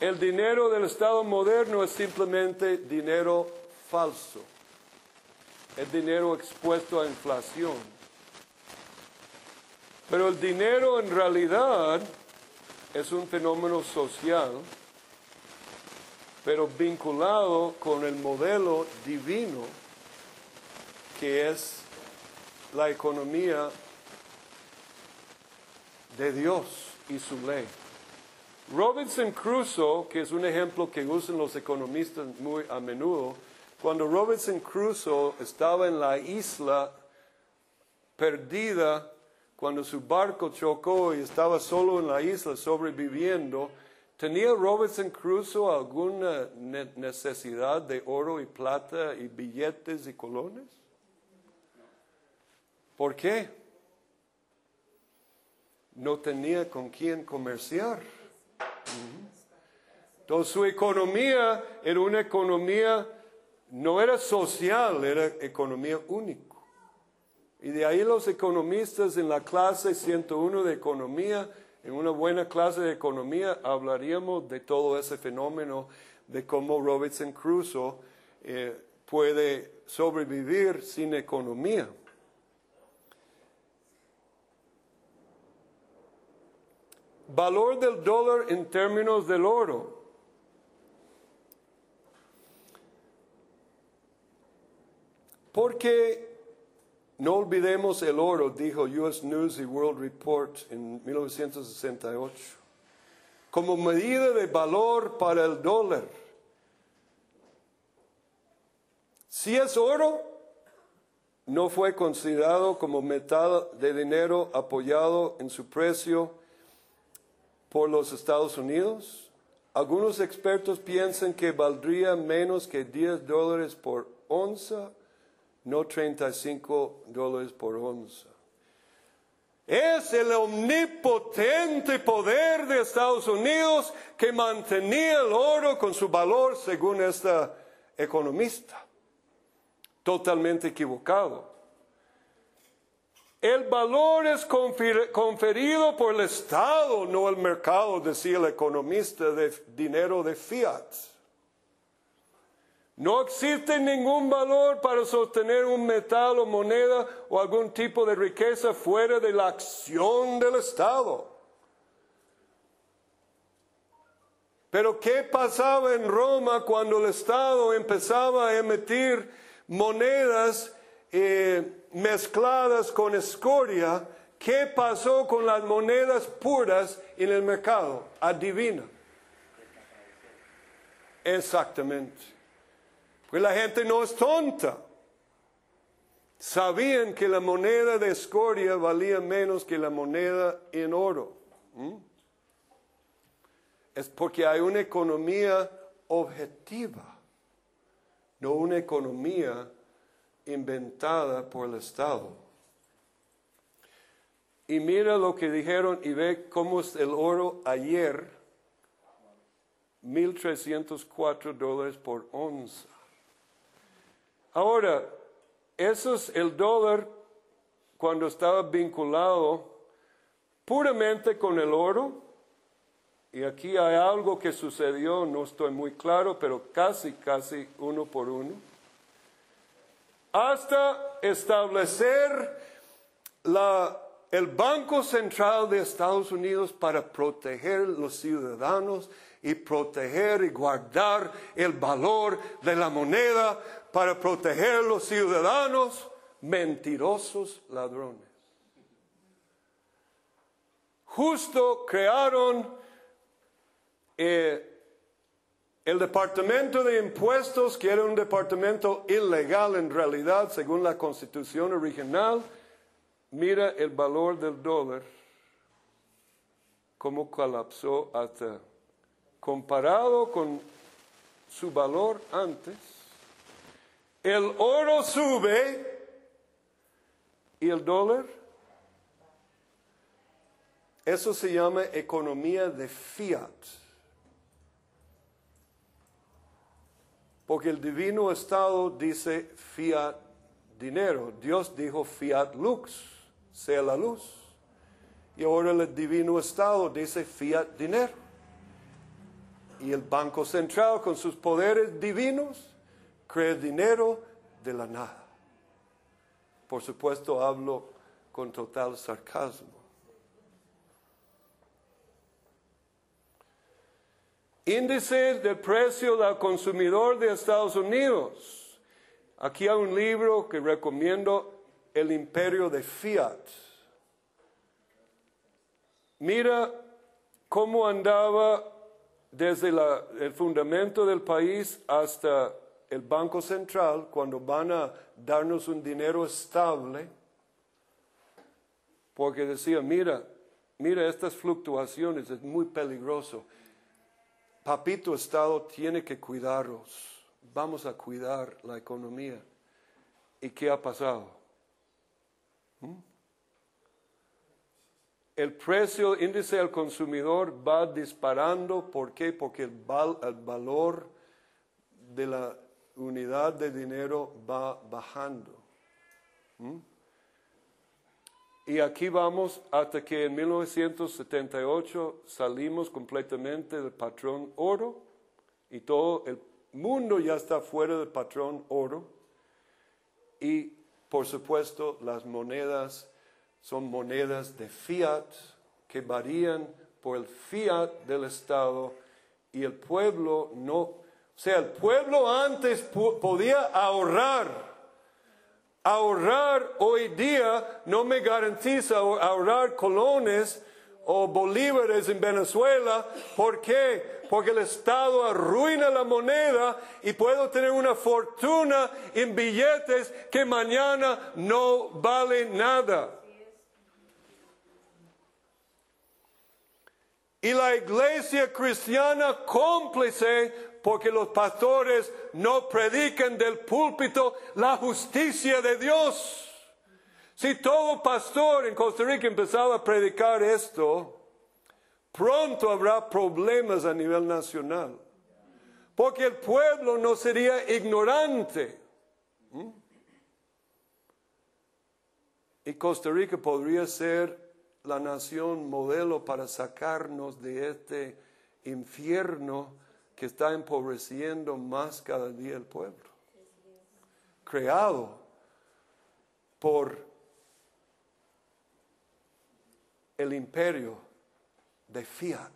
el dinero del Estado moderno es simplemente dinero falso. Es dinero expuesto a inflación. Pero el dinero en realidad es un fenómeno social, pero vinculado con el modelo divino que es la economía de Dios y su ley. Robinson Crusoe, que es un ejemplo que usan los economistas muy a menudo, cuando Robinson Crusoe estaba en la isla perdida, cuando su barco chocó y estaba solo en la isla sobreviviendo, ¿tenía Robinson Crusoe alguna ne- necesidad de oro y plata y billetes y colones? ¿Por qué? No tenía con quién comerciar. Entonces su economía era una economía, no era social, era economía único. Y de ahí los economistas en la clase 101 de economía, en una buena clase de economía, hablaríamos de todo ese fenómeno, de cómo Robinson Crusoe eh, puede sobrevivir sin economía. Valor del dólar en términos del oro. Porque no olvidemos el oro, dijo US News y World Report en 1968, como medida de valor para el dólar. Si es oro, no fue considerado como metal de dinero apoyado en su precio por los Estados Unidos. Algunos expertos piensan que valdría menos que 10 dólares por onza, no 35 dólares por onza. Es el omnipotente poder de Estados Unidos que mantenía el oro con su valor según esta economista. Totalmente equivocado. El valor es confer- conferido por el Estado, no el mercado, decía el economista de dinero de fiat. No existe ningún valor para sostener un metal o moneda o algún tipo de riqueza fuera de la acción del Estado. Pero ¿qué pasaba en Roma cuando el Estado empezaba a emitir monedas eh, mezcladas con escoria? ¿Qué pasó con las monedas puras en el mercado? Adivina. Exactamente. Pues la gente no es tonta. Sabían que la moneda de escoria valía menos que la moneda en oro. Es porque hay una economía objetiva, no una economía inventada por el Estado. Y mira lo que dijeron y ve cómo es el oro ayer, 1.304 dólares por onza. Ahora, eso es el dólar cuando estaba vinculado puramente con el oro. Y aquí hay algo que sucedió, no estoy muy claro, pero casi, casi uno por uno. Hasta establecer la, el Banco Central de Estados Unidos para proteger los ciudadanos y proteger y guardar el valor de la moneda para proteger los ciudadanos, mentirosos ladrones. Justo crearon eh, el departamento de impuestos, que era un departamento ilegal en realidad, según la constitución original, mira el valor del dólar, cómo colapsó hasta comparado con su valor antes. El oro sube y el dólar. Eso se llama economía de fiat. Porque el divino estado dice fiat dinero. Dios dijo fiat lux, sea la luz. Y ahora el divino estado dice fiat dinero. Y el Banco Central con sus poderes divinos crea dinero de la nada. Por supuesto hablo con total sarcasmo. Índice del precio del consumidor de Estados Unidos. Aquí hay un libro que recomiendo, El Imperio de Fiat. Mira cómo andaba desde la- el fundamento del país hasta el Banco Central, cuando van a darnos un dinero estable, porque decía, mira, mira estas fluctuaciones, es muy peligroso. Papito Estado tiene que cuidaros, vamos a cuidar la economía. ¿Y qué ha pasado? ¿Mm? El precio, índice del consumidor va disparando. ¿Por qué? Porque el valor de la unidad de dinero va bajando. ¿Mm? Y aquí vamos hasta que en 1978 salimos completamente del patrón oro y todo el mundo ya está fuera del patrón oro. Y por supuesto las monedas son monedas de fiat que varían por el fiat del Estado y el pueblo no, sea, el pueblo antes podía ahorrar. Ahorrar hoy día no me garantiza ahor- ahorrar colones o bolívares en Venezuela. ¿Por qué? Porque el Estado arruina la moneda y puedo tener una fortuna en billetes que mañana no valen nada. Y la iglesia cristiana cómplice porque los pastores no predican del púlpito la justicia de Dios. Si todo pastor en Costa Rica empezaba a predicar esto, pronto habrá problemas a nivel nacional. Porque el pueblo no sería ignorante. ¿Mm? Y Costa Rica podría ser la nación modelo para sacarnos de este infierno que está empobreciendo más cada día el pueblo. Creado por el imperio de Fiat.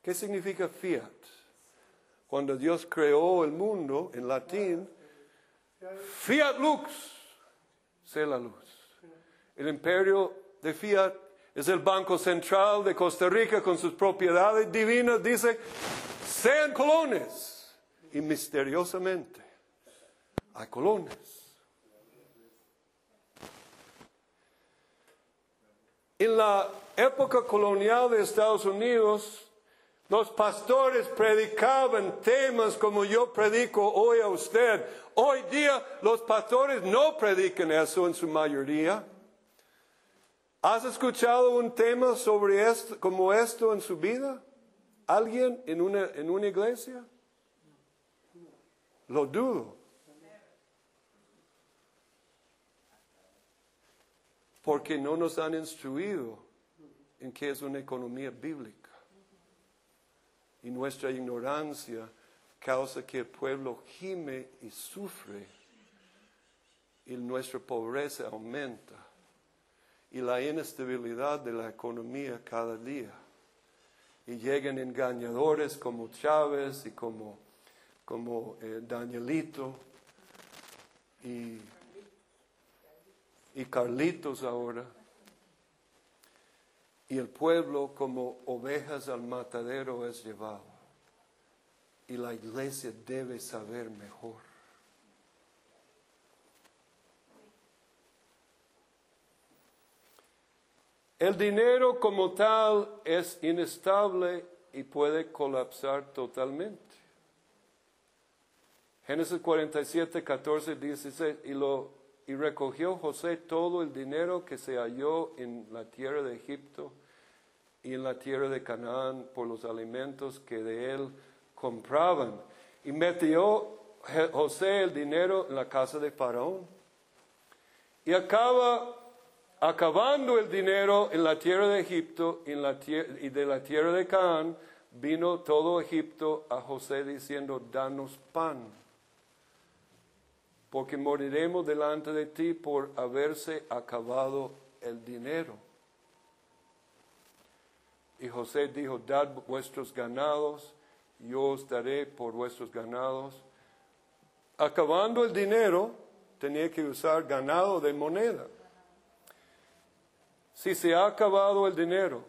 ¿Qué significa Fiat? Cuando Dios creó el mundo en latín, Fiat lux, sé la luz. El imperio de Fiat es el Banco Central de Costa Rica con sus propiedades divinas. Dice, sean colones. Y misteriosamente hay colones. En la época colonial de Estados Unidos, los pastores predicaban temas como yo predico hoy a usted. Hoy día los pastores no predican eso en su mayoría. ¿Has escuchado un tema sobre esto, como esto en su vida? ¿Alguien en una, en una iglesia? Lo dudo. Porque no nos han instruido en qué es una economía bíblica. Y nuestra ignorancia causa que el pueblo gime y sufre y nuestra pobreza aumenta y la inestabilidad de la economía cada día. Y llegan engañadores como Chávez y como, como eh, Danielito y, y Carlitos ahora. Y el pueblo como ovejas al matadero es llevado. Y la iglesia debe saber mejor. El dinero como tal es inestable y puede colapsar totalmente. Génesis 47, 14, 16, y, lo, y recogió José todo el dinero que se halló en la tierra de Egipto y en la tierra de Canaán por los alimentos que de él compraban. Y metió José el dinero en la casa de Faraón. Y acaba acabando el dinero en la tierra de Egipto y, la y de la tierra de Canaán, vino todo Egipto a José diciendo, danos pan, porque moriremos delante de ti por haberse acabado el dinero. Y José dijo, dad vuestros ganados, yo os daré por vuestros ganados. Acabando el dinero, tenía que usar ganado de moneda si se ha acabado el dinero.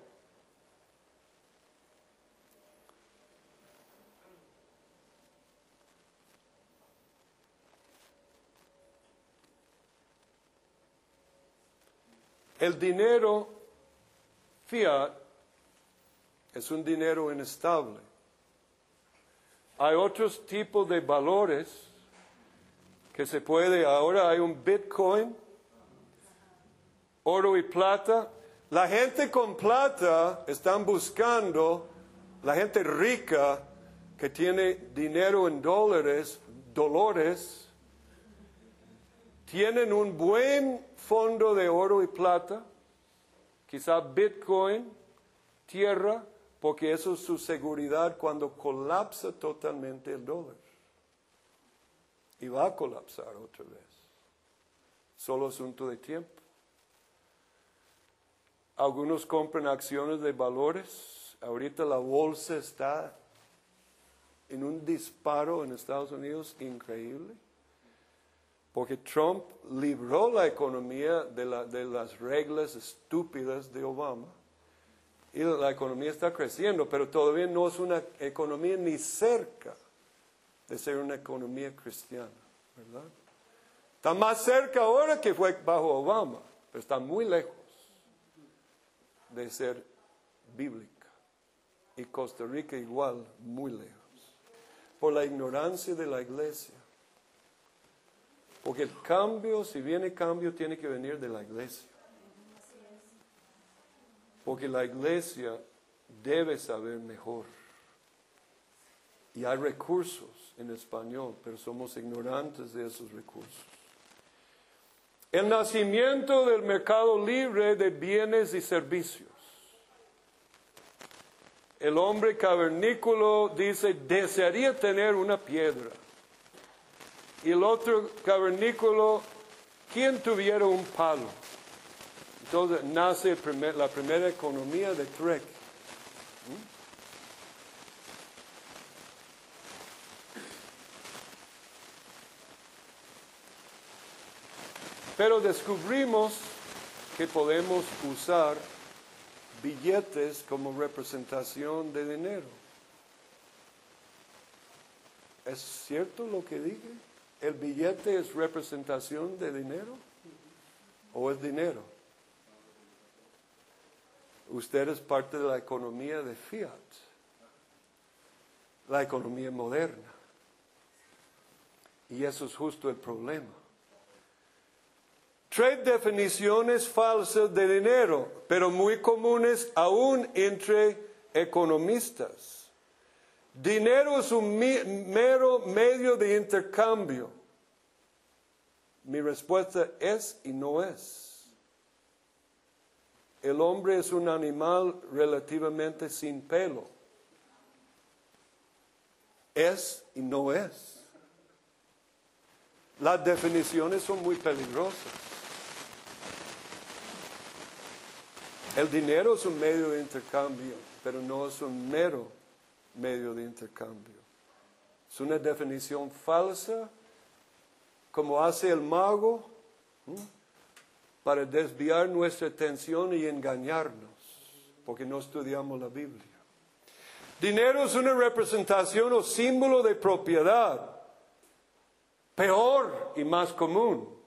El dinero fiat es un dinero inestable. Hay otros tipos de valores que se puede, ahora hay un Bitcoin oro y plata. La gente con plata están buscando, la gente rica que tiene dinero en dólares, dolores, tienen un buen fondo de oro y plata, quizá Bitcoin, tierra, porque eso es su seguridad cuando colapsa totalmente el dólar. Y va a colapsar otra vez. Solo asunto de tiempo. Algunos compran acciones de valores. Ahorita la bolsa está en un disparo en Estados Unidos increíble. Porque Trump libró la economía de, las reglas estúpidas de Obama. Y la economía está creciendo, pero todavía no es una economía ni cerca de ser una economía cristiana, ¿verdad? Está más cerca ahora que fue bajo Obama, pero está muy lejos de ser bíblica. y Costa Rica igual, muy lejos. Por la ignorancia de la iglesia. Porque el cambio, si viene cambio, tiene que venir de la iglesia. Porque la iglesia debe saber mejor. Y hay recursos en español, pero somos ignorantes de esos recursos. El nacimiento del mercado libre de bienes y servicios. El hombre cavernícola dice, desearía tener una piedra. Y el otro cavernícola, quien tuviera un palo. Entonces nace la primera economía de Trek. Pero descubrimos que podemos usar billetes como representación de dinero. ¿Es cierto lo que dije? ¿El billete es representación de dinero? ¿O es dinero? Usted es parte de la economía de fiat, la economía moderna. Y eso es justo el problema. Tres definiciones falsas de dinero, pero muy comunes aún entre economistas. Dinero es un mero medio de intercambio. Mi respuesta es y no es. El hombre es un animal relativamente sin pelo. Es y no es. Las definiciones son muy peligrosas. El dinero es un medio de intercambio, pero no es un mero medio de intercambio. Es una definición falsa, como hace el mago, para desviar nuestra atención y engañarnos, porque no estudiamos la Biblia. Dinero es una representación o símbolo de propiedad, peor y más común.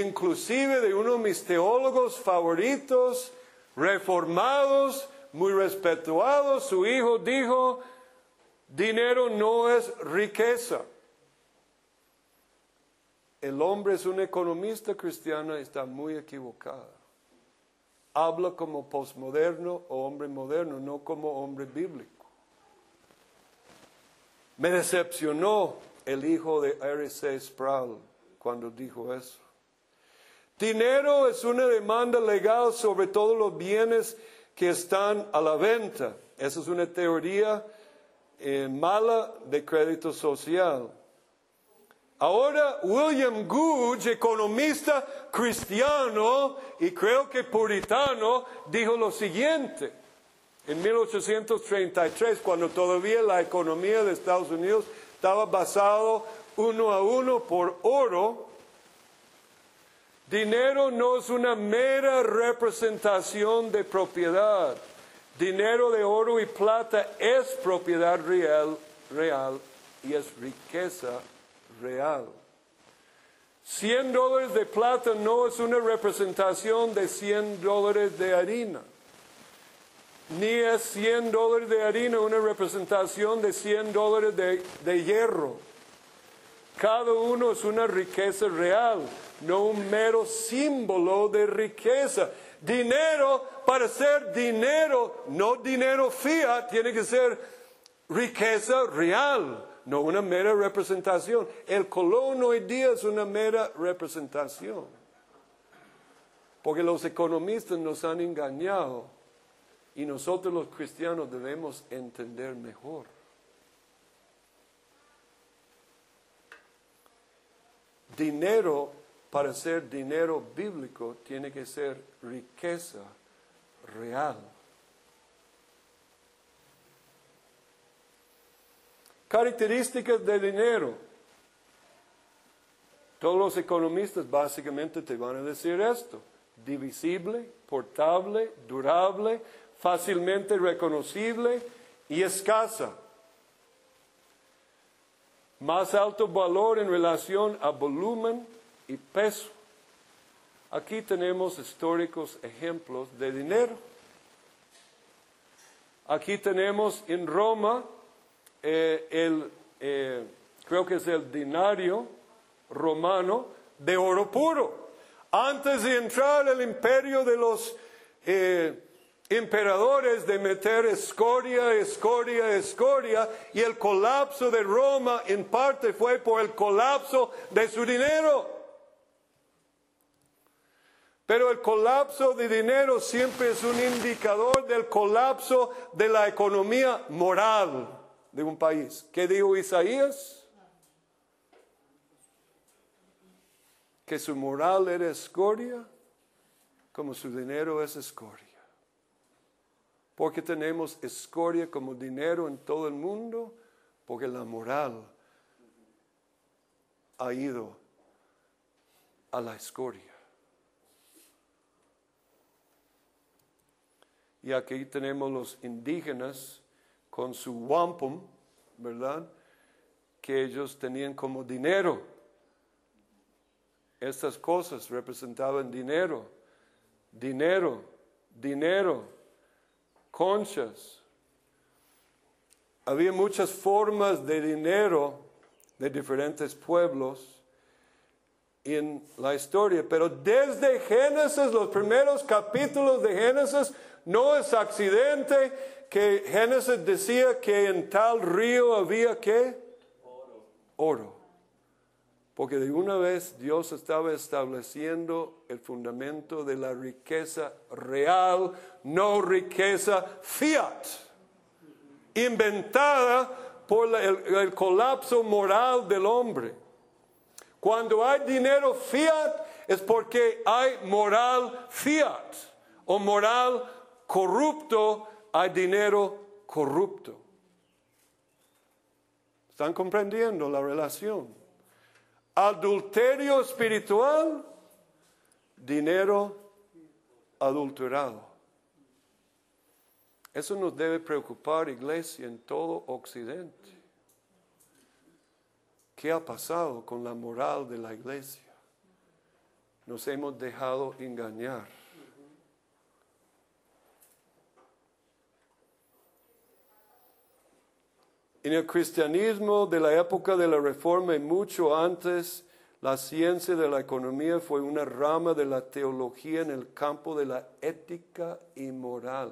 Inclusive de uno de mis teólogos favoritos, reformados, muy respetuados, su hijo dijo, dinero no es riqueza. El hombre es un economista cristiano y está muy equivocado. Habla como posmoderno o hombre moderno, no como hombre bíblico. Me decepcionó el hijo de R.C. Sproul cuando dijo eso. Dinero es una demanda legal sobre todos los bienes que están a la venta. Esa es una teoría eh, mala de crédito social. Ahora, William Gouge, economista cristiano y creo que puritano, dijo lo siguiente. En 1833, cuando todavía la economía de Estados Unidos estaba basado uno a uno por oro, Dinero no es una mera representación de propiedad. Dinero de oro y plata es propiedad real, real y es riqueza real. 100 dólares de plata no es una representación de 100 dólares de harina. Ni es 100 dólares de harina una representación de 100 dólares de, de hierro. Cada uno es una riqueza real, no un mero símbolo de riqueza. Dinero, para ser dinero, no dinero fiat, tiene que ser riqueza real, no una mera representación. El colón hoy día es una mera representación. Porque los economistas nos han engañado y nosotros los cristianos debemos entender mejor. Dinero, para ser dinero bíblico, tiene que ser riqueza real. Características de dinero. Todos los economistas básicamente te van a decir esto. Divisible, portable, durable, fácilmente reconocible y escasa. Más alto valor en relación a volumen y peso. Aquí tenemos históricos ejemplos de dinero. Aquí tenemos en Roma eh, el, eh, creo que es el dinario romano de oro puro. Antes de entrar el imperio de los eh, emperadores de meter escoria, escoria, escoria, y el colapso de Roma en parte fue por el colapso de su dinero. Pero el colapso de dinero siempre es un indicador del colapso de la economía moral de un país. ¿Qué dijo Isaías? Que su moral era escoria, como su dinero es escoria. Porque tenemos escoria como dinero en todo el mundo, porque la moral ha ido a la escoria. Y aquí tenemos los indígenas con su wampum, ¿verdad? Que ellos tenían como dinero. Estas cosas representaban dinero, dinero, dinero, conchas. Había muchas formas de dinero de diferentes pueblos en la historia, pero desde Génesis, los primeros capítulos de Génesis, no es accidente que Génesis decía que en tal río había qué? Oro. Oro. Porque de una vez Dios estaba estableciendo el fundamento de la riqueza real, no riqueza fiat, inventada por el, el colapso moral del hombre. Cuando hay dinero fiat es porque hay moral fiat o moral corrupto, hay dinero corrupto. ¿Están comprendiendo la relación? Adulterio espiritual, dinero adulterado. Eso nos debe preocupar, iglesia, en todo Occidente. ¿Qué ha pasado con la moral de la iglesia? Nos hemos dejado engañar. En el cristianismo de la época de la Reforma y mucho antes, la ciencia de la economía fue una rama de la teología en el campo de la ética y moral.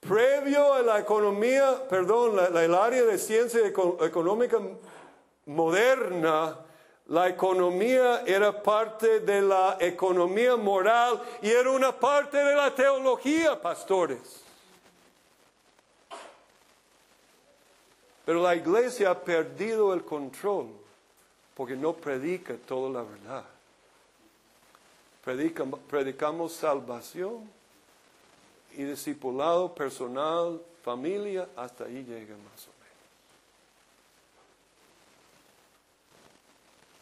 Previo a la economía, perdón, la, el área de ciencia económica moderna, la economía era parte de la economía moral y era una parte de la teología, pastores. Pero la iglesia ha perdido el control porque no predica toda la verdad. predicamos salvación y discipulado personal, familia, hasta ahí llega más o menos.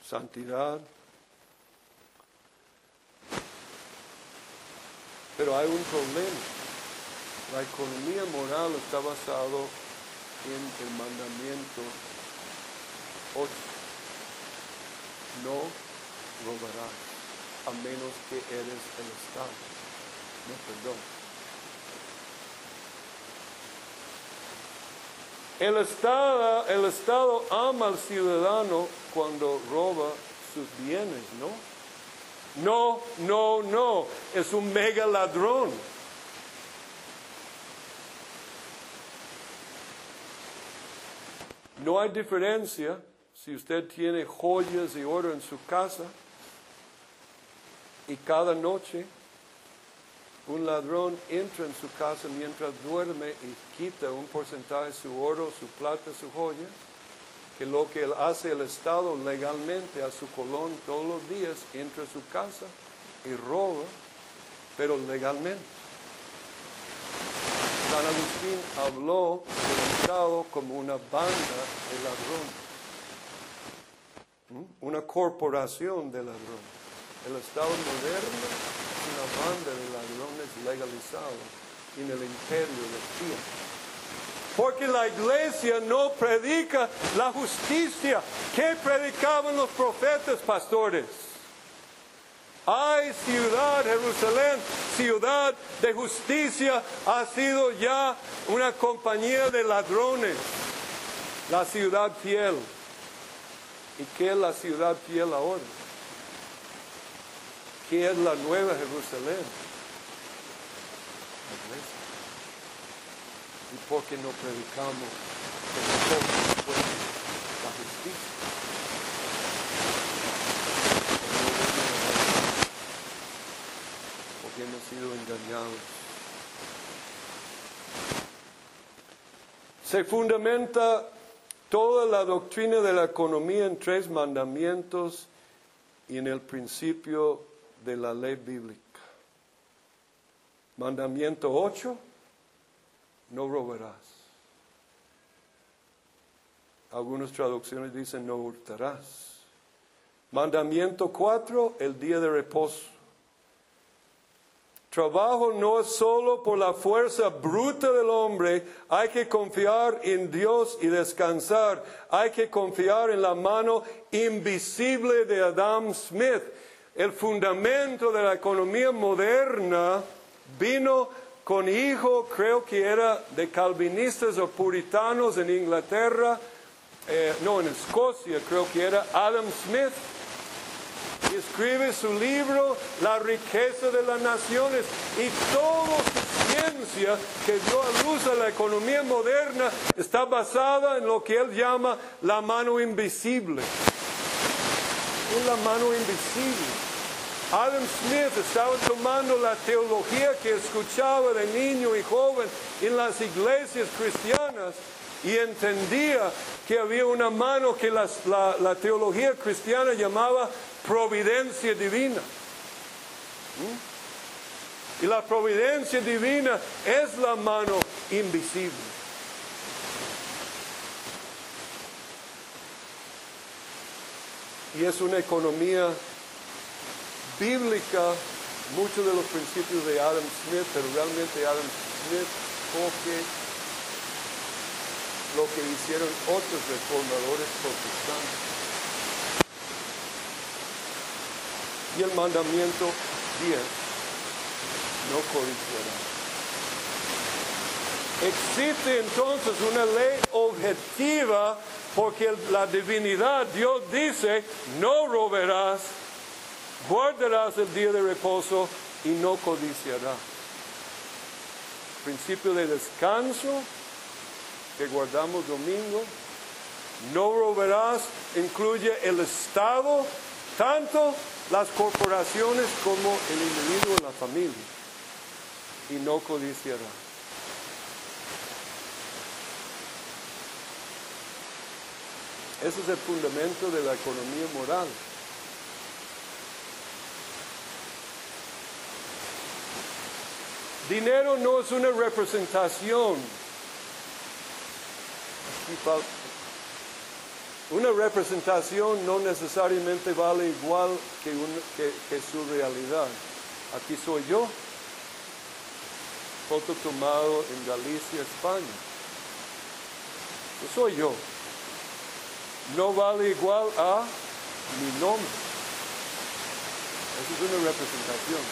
Santidad. Pero hay un problema. La economía moral está basada en el mandamiento 8. No robarás a menos que eres el Estado. No, perdón. El Estado, el Estado ama al ciudadano cuando roba sus bienes, ¿no? No, no, no. Es un mega ladrón. No hay diferencia si usted tiene joyas y oro en su casa y cada noche un ladrón entra en su casa mientras duerme y quita un porcentaje de su oro, su plata, su joya, que lo que hace el Estado legalmente a su colón todos los días entra a su casa y roba, pero legalmente. San Agustín habló del Estado como una banda de ladrones, una corporación de ladrones. El Estado moderno es una banda de ladrones legalizados en el imperio de Dios. Porque la iglesia no predica la justicia. ¿Qué predicaban los profetas, pastores? Ay, ciudad, Jerusalén, ciudad de justicia, ha sido ya una compañía de ladrones. La ciudad fiel. ¿Y qué es la ciudad fiel ahora? ¿Qué es la nueva Jerusalén? ¿Y por qué no predicamos que nosotros fuimos la justicia? Hemos sido engañados. Se fundamenta toda la doctrina de la economía en tres mandamientos y en el principio de la ley bíblica. Mandamiento 8, no robarás. Algunas traducciones dicen no hurtarás. Mandamiento 4, el día de reposo. Trabajo no es solo por la fuerza bruta del hombre, hay que confiar en Dios y descansar, hay que confiar en la mano invisible de Adam Smith. El fundamento de la economía moderna vino con hijo, creo que era de calvinistas o puritanos en Inglaterra, eh, no, en Escocia, creo que era Adam Smith y escribe su libro La riqueza de las naciones y toda su ciencia que dio a luz a la economía moderna está basada en lo que él llama la mano invisible. La mano invisible. Adam Smith estaba tomando la teología que escuchaba de niño y joven en las iglesias cristianas y entendía que había una mano que la, la teología cristiana llamaba providencia divina. ¿Mm? Y la providencia divina es la mano invisible. Y es una economía bíblica, muchos de los principios de Adam Smith, pero realmente Adam Smith coge lo que hicieron otros reformadores protestantes. Y el mandamiento 10, no codiciarás. Existe entonces una ley objetiva porque la divinidad, Dios dice, no robarás, guardarás el día de reposo y no codiciarás. Principio de descanso que guardamos domingo. No robarás incluye el Estado, tanto las corporaciones como el individuo y la familia. Y no codiciarás. Ese es el fundamento de la economía moral. Dinero no es una representación. Aquí fal- Una representación no necesariamente vale igual que, su realidad. Aquí soy yo, foto tomado en Galicia, España. Yo soy yo. No vale igual a mi nombre. Esa es una representación.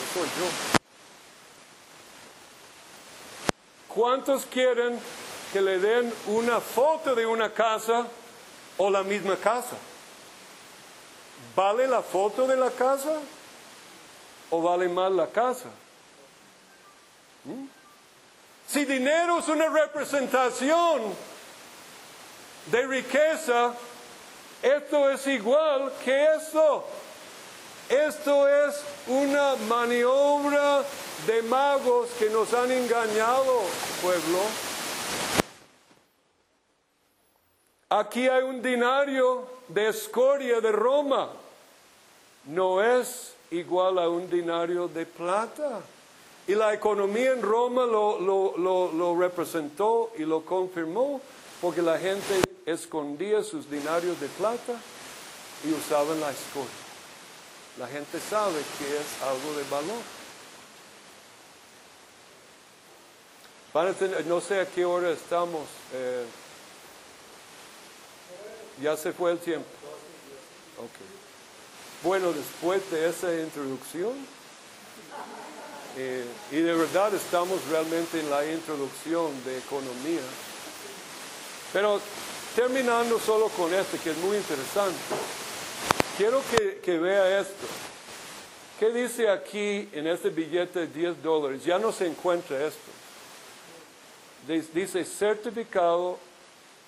Yo soy yo. ¿Cuántos quieren que le den una foto de una casa o la misma casa? ¿Vale la foto de la casa o vale más la casa? ¿Mm? Si dinero es una representación de riqueza, esto es igual que esto. Esto es una maniobra de magos que nos han engañado, pueblo. Aquí hay un dinario de escoria de Roma. No es igual a un dinario de plata. Y la economía en Roma lo, representó y lo confirmó porque la gente escondía sus dinarios de plata y usaban la escoria. La gente sabe que es algo de valor. No sé a qué hora estamos. eh, ya se fue el tiempo. Ok. Bueno, después de esa introducción, eh, y de verdad estamos realmente en la introducción de economía, pero terminando solo con este, que es muy interesante, quiero que, que vea esto. ¿Qué dice aquí en este billete de 10 dólares? Ya no se encuentra esto. Dice certificado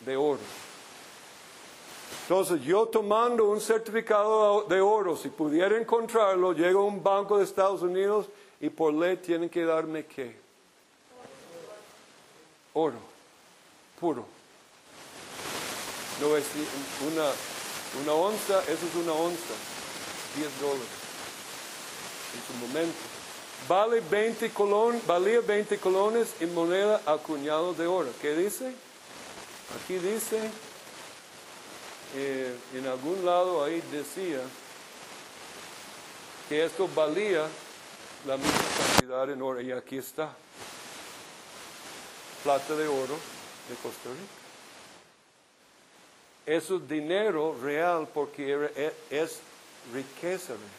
de oro. Entonces yo tomando un certificado de oro, si pudiera encontrarlo, llego a un banco de Estados Unidos y por ley tienen que darme qué? Oro, puro. No es una, una onza, eso es una onza, 10 dólares en su momento. Vale 20 colon, valía 20 colones en moneda acuñado de oro. ¿Qué dice? Aquí dice, eh, en algún lado ahí decía que esto valía la misma cantidad en oro. Y aquí está. Plata de oro de Costa Rica. Eso es dinero real porque e- es riqueza real.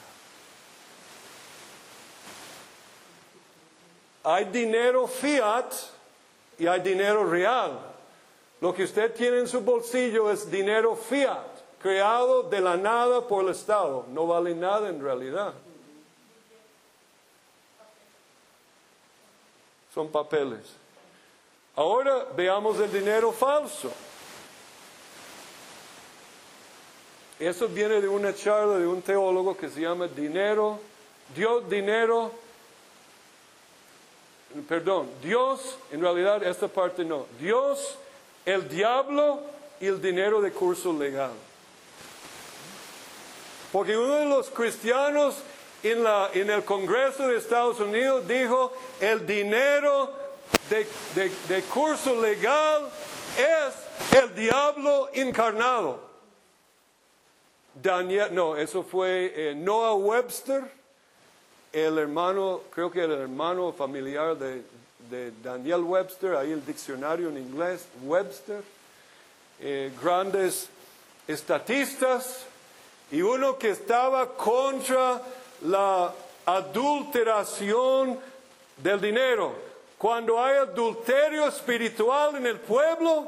Hay dinero fiat y hay dinero real. Lo que usted tiene en su bolsillo es dinero fiat, creado de la nada por el Estado. No vale nada en realidad. Son papeles. Ahora veamos el dinero falso. Eso viene de una charla de un teólogo que se llama Dinero, Dios, Dinero, perdón, Dios, en realidad esta parte no, Dios, el diablo y el dinero de curso legal. Porque uno de los cristianos en, el Congreso de Estados Unidos dijo, el dinero de curso legal es el diablo encarnado. Daniel, no, eso fue eh, Noah Webster, el hermano, creo que el hermano familiar de, de Daniel Webster, ahí el diccionario en inglés, Webster, eh, grandes estatistas, y uno que estaba contra la adulteración del dinero. Cuando hay adulterio espiritual en el pueblo,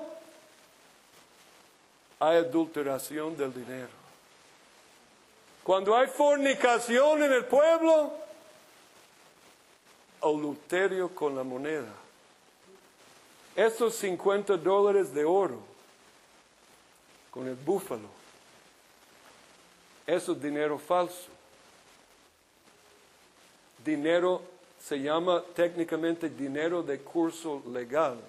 hay adulteración del dinero. Cuando hay fornicación en el pueblo, adulterio con la moneda. Esos 50 dólares de oro con el búfalo, eso es dinero falso. Dinero se llama técnicamente dinero de curso legal.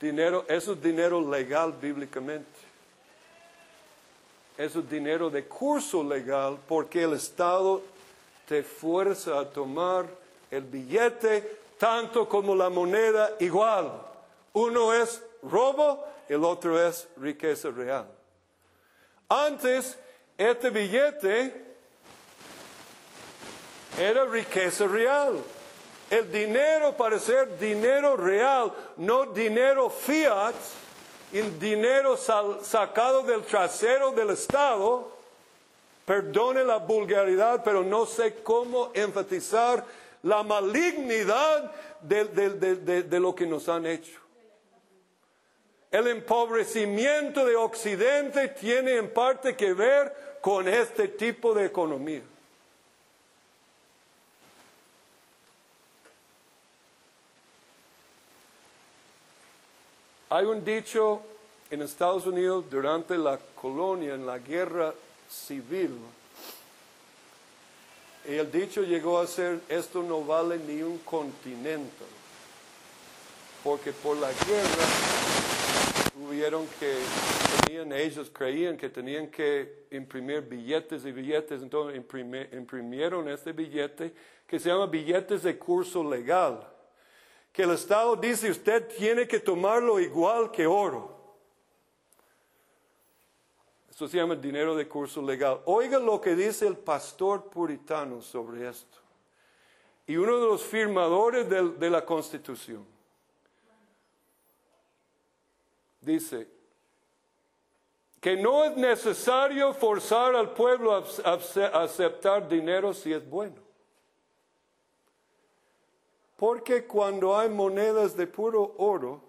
Dinero, eso es dinero legal bíblicamente. Es dinero de curso legal porque el Estado te fuerza a tomar el billete tanto como la moneda igual. Uno es robo, el otro es riqueza real. Antes, este billete era riqueza real. El dinero para ser dinero real, no dinero fiat, el dinero sacado del trasero del Estado. Perdone la vulgaridad, pero no sé cómo enfatizar la malignidad de- de lo que nos han hecho. El empobrecimiento de Occidente tiene en parte que ver con este tipo de economía. Hay un dicho en Estados Unidos durante la colonia, en la guerra civil, y el dicho llegó a ser, esto no vale ni un continente, porque por la guerra tuvieron que, tenían, ellos creían que tenían que imprimir billetes y billetes, entonces imprimieron este billete que se llama billetes de curso legal, que el Estado dice usted tiene que tomarlo igual que oro. Esto se llama dinero de curso legal. Oiga lo que dice el pastor puritano sobre esto. Y uno de los firmadores de la Constitución. Dice que no es necesario forzar al pueblo a aceptar dinero si es bueno. Porque cuando hay monedas de puro oro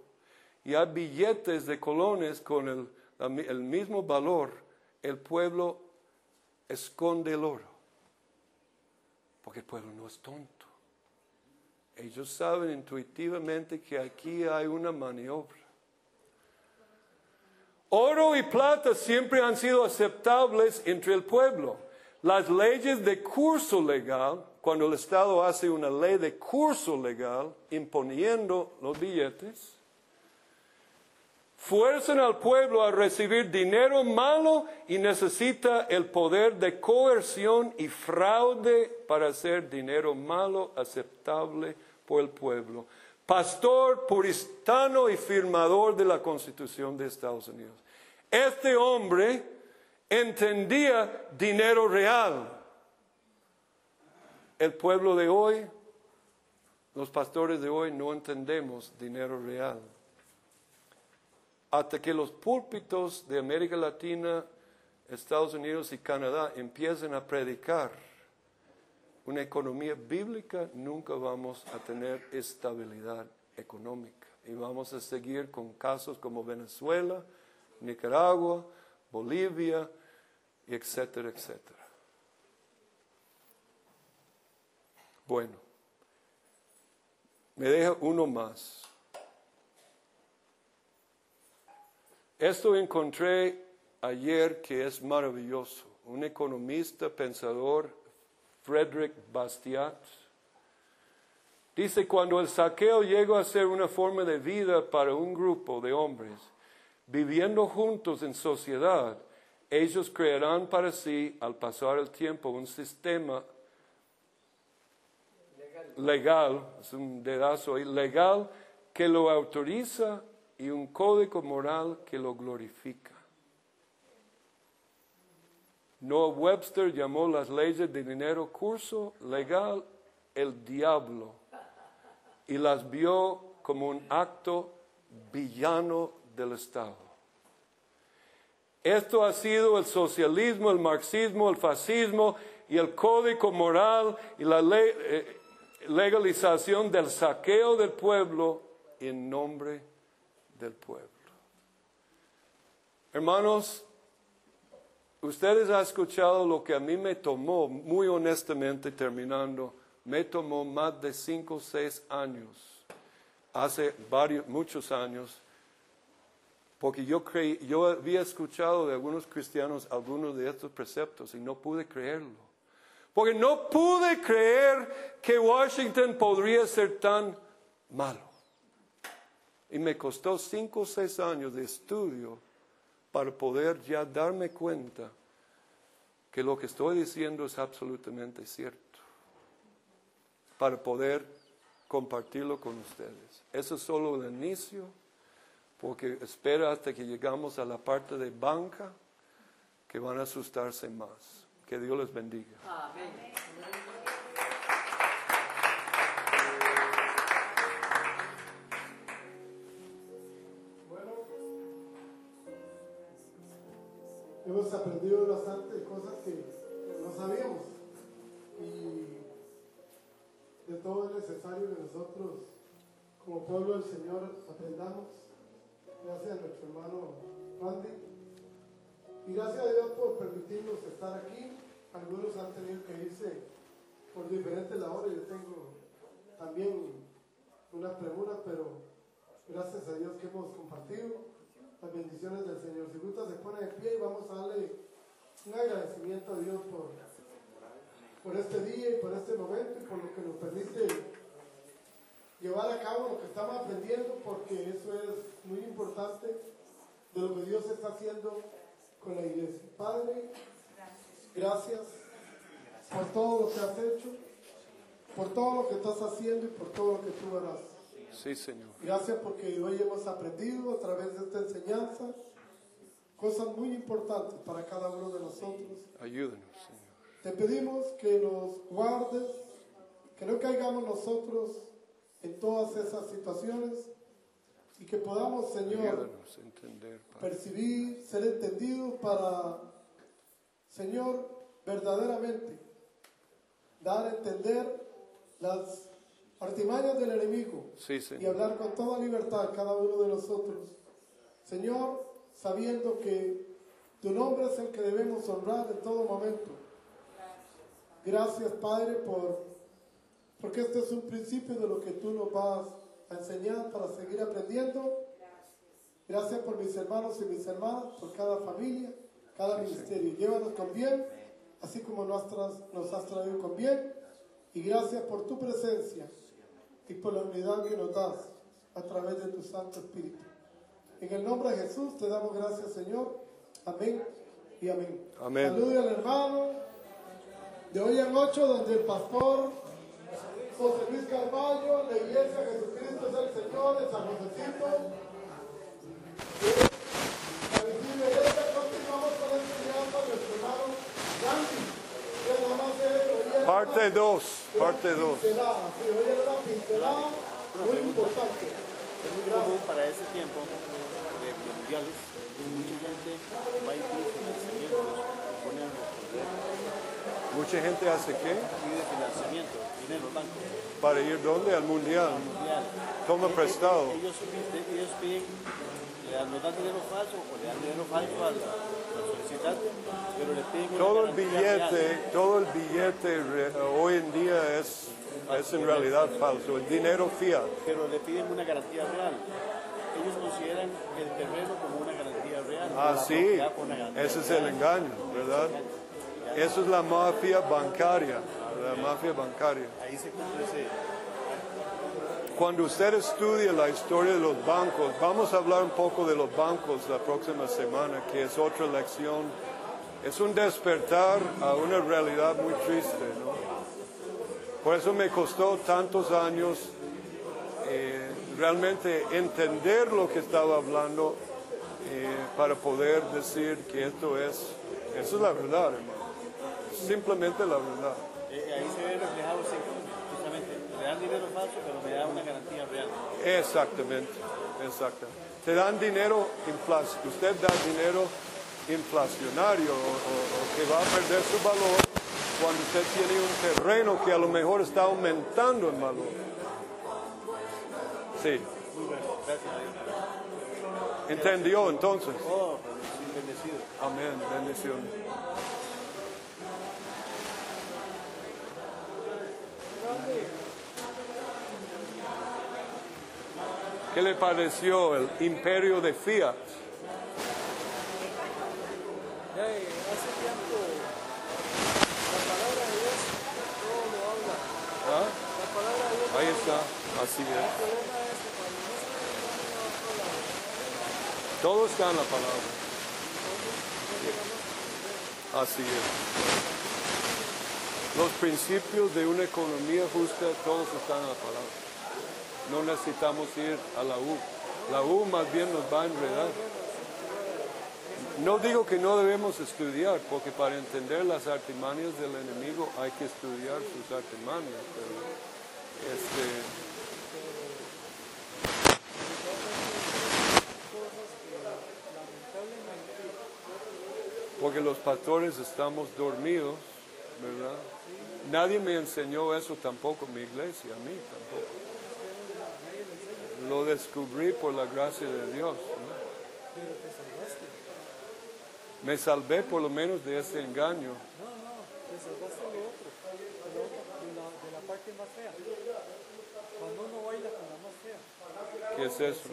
y hay billetes de colones con el, el mismo valor, el pueblo esconde el oro. Porque el pueblo no es tonto. Ellos saben intuitivamente que aquí hay una maniobra. Oro y plata siempre han sido aceptables entre el pueblo. Las leyes de curso legal, cuando el Estado hace una ley de curso legal imponiendo los billetes, fuerzan al pueblo a recibir dinero malo y necesita el poder de coerción y fraude para hacer dinero malo aceptable por el pueblo. Pastor puritano y firmador de la Constitución de Estados Unidos. Este hombre entendía dinero real. El pueblo de hoy, los pastores de hoy no entendemos dinero real hasta que los púlpitos de América Latina, Estados Unidos y Canadá empiecen a predicar una economía bíblica, nunca vamos a tener estabilidad económica. Y vamos a seguir con casos como Venezuela, Nicaragua, Bolivia, etcétera, etcétera. Bueno, me deja uno más. Esto encontré ayer que es maravilloso. Un economista, pensador, Frederick Bastiat, dice, cuando el saqueo llegó a ser una forma de vida para un grupo de hombres, viviendo juntos en sociedad, ellos crearán para sí, al pasar el tiempo, un sistema legal, es un dedazo ahí, legal que lo autoriza y un código moral que lo glorifica. Noah Webster llamó las leyes de dinero curso legal el diablo y las vio como un acto villano del Estado. Esto ha sido el socialismo, el marxismo, el fascismo y el código moral y la ley, eh, legalización del saqueo del pueblo en nombre del pueblo. Hermanos, ustedes han escuchado lo que a mí me tomó, muy honestamente terminando, me tomó más de cinco o seis años, hace varios, muchos años, porque yo creí, yo había escuchado de algunos cristianos algunos de estos preceptos y no pude creerlo. Porque no pude creer que Washington podría ser tan malo. Y me costó cinco o seis años de estudio para poder ya darme cuenta que lo que estoy diciendo es absolutamente cierto. Para poder compartirlo con ustedes. Eso es solo el inicio, porque espera hasta que llegamos a la parte de banca que van a asustarse más. Que Dios les bendiga. Bueno, hemos aprendido bastante cosas que no sabíamos y de todo es necesario que nosotros como pueblo del Señor aprendamos. Gracias a nuestro hermano Randy y gracias a Dios por permitirnos estar aquí. Algunos han tenido que irse por diferentes labores. Yo tengo también una premura, pero gracias a Dios que hemos compartido las bendiciones del Señor. Si gusta, se pone de pie y vamos a darle un agradecimiento a Dios por, por este día y por este momento y por lo que nos permite llevar a cabo lo que estamos aprendiendo, porque eso es muy importante de lo que Dios está haciendo con la iglesia. Padre, gracias por todo lo que has hecho, por todo lo que estás haciendo y por todo lo que tú harás. Sí, Señor. Gracias porque hoy hemos aprendido a través de esta enseñanza cosas muy importantes para cada uno de nosotros. Ayúdenos, Señor. Te pedimos que nos guardes, que no caigamos nosotros en todas esas situaciones, y que podamos, Señor, entender, percibir, ser entendidos para, Señor, verdaderamente dar a entender las artimañas del enemigo Sí, y hablar con toda libertad cada uno de nosotros. Señor, sabiendo que tu nombre es el que debemos honrar en todo momento. Gracias, Padre, por porque este es un principio de lo que tú nos vas a enseñar para seguir aprendiendo. Gracias por mis hermanos y mis hermanas, por cada familia, cada ministerio. Llévanos con bien, así como nos has, nos has traído con bien. Y gracias por tu presencia y por la unidad que nos das a través de tu Santo Espíritu. En el nombre de Jesús te damos gracias, Señor. Amén y amén. Amén. Salude al hermano de hoy en ocho, donde el pastor José Luis Carballo, la iglesia Jesucristo es el Señor de San Josecito. La visible iglesia, continuamos con la enseñanza de nuestro hermano Gandhi, que nada más es hoy es Parte una- 2, parte 2. pincelada, sí, hoy es una pincelada muy importante. Es muy común para ese tiempo de mundiales, mucha gente va y pide financiamientos y pone a responder, Mucha gente hace qué? pide financiamiento, dinero al banco, Para ir dónde? Al mundial. mundial. Toma prestado. Ellos, piden- ellos piden, le dan, dan dinero falso o le dan dinero falso al, al solicitante, pero le piden Todo el garantía real. billete, todo el billete re- hoy en día es, es en realidad falso. El dinero fiat. pero le piden una garantía real. Ellos consideran el terreno como una garantía real. Ah, sí. Ese es el engaño, ¿verdad? Eso es la mafia bancaria. La mafia bancaria. Ahí se cumple ese. Cuando usted estudia la historia de los bancos, vamos a hablar un poco de los bancos la próxima semana, que es otra lección. Es un despertar a una realidad muy triste, ¿no? Por eso me costó tantos años eh, realmente entender lo que estaba hablando eh, para poder decir que esto es, eso es la verdad, hermano. Simplemente la verdad. eh, ahí se ve reflejado justamente. Le dan dinero falso, pero me da una garantía real. Exactamente, exactamente. Te dan dinero, infla- usted da dinero inflacionario o, o- o que va a perder su valor cuando usted tiene un terreno que a lo mejor está aumentando en valor. Sí, Muy gracias entendió entonces. Oh, bendecido, bendecido. Amén, bendición. ¿Qué le pareció el imperio de Fiat? Hace tiempo la palabra de Dios todo lo habla. ¿Ah? La palabra de Dios Ahí está, así el es. problema es que cuando no se tiene a otro lado, Todo está en la palabra. Así es. Los principios de una economía justa, todos están en la palabra. No necesitamos ir a la U. La U más bien nos va a enredar. No digo que no debemos estudiar, porque para entender las artimañas del enemigo hay que estudiar sus artimañas. Pero, este, porque los pastores estamos dormidos, ¿verdad? Nadie me enseñó eso tampoco, mi iglesia, a mí tampoco. Lo descubrí por la gracia de Dios. ¿no? Me salvé por lo menos de ese engaño. no, no, te salvaste de otro. Cuando uno baila con la más fea, ¿Qué es eso?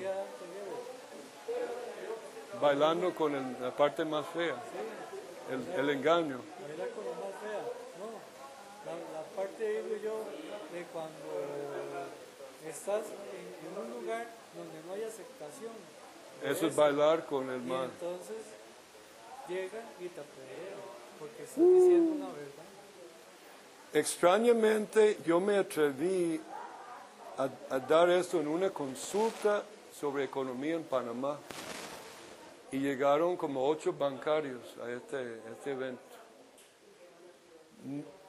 Bailando con la parte más fea, el, engaño la más fea. No, la, la parte, digo yo, de cuando estás en, un lugar donde no hay aceptación. Eso es bailar con el Y mal. entonces llegan y te apedrean, porque estás diciendo una verdad. Extrañamente yo me atreví a, a dar esto en una consulta sobre economía en Panamá y llegaron como ocho bancarios a este, este evento.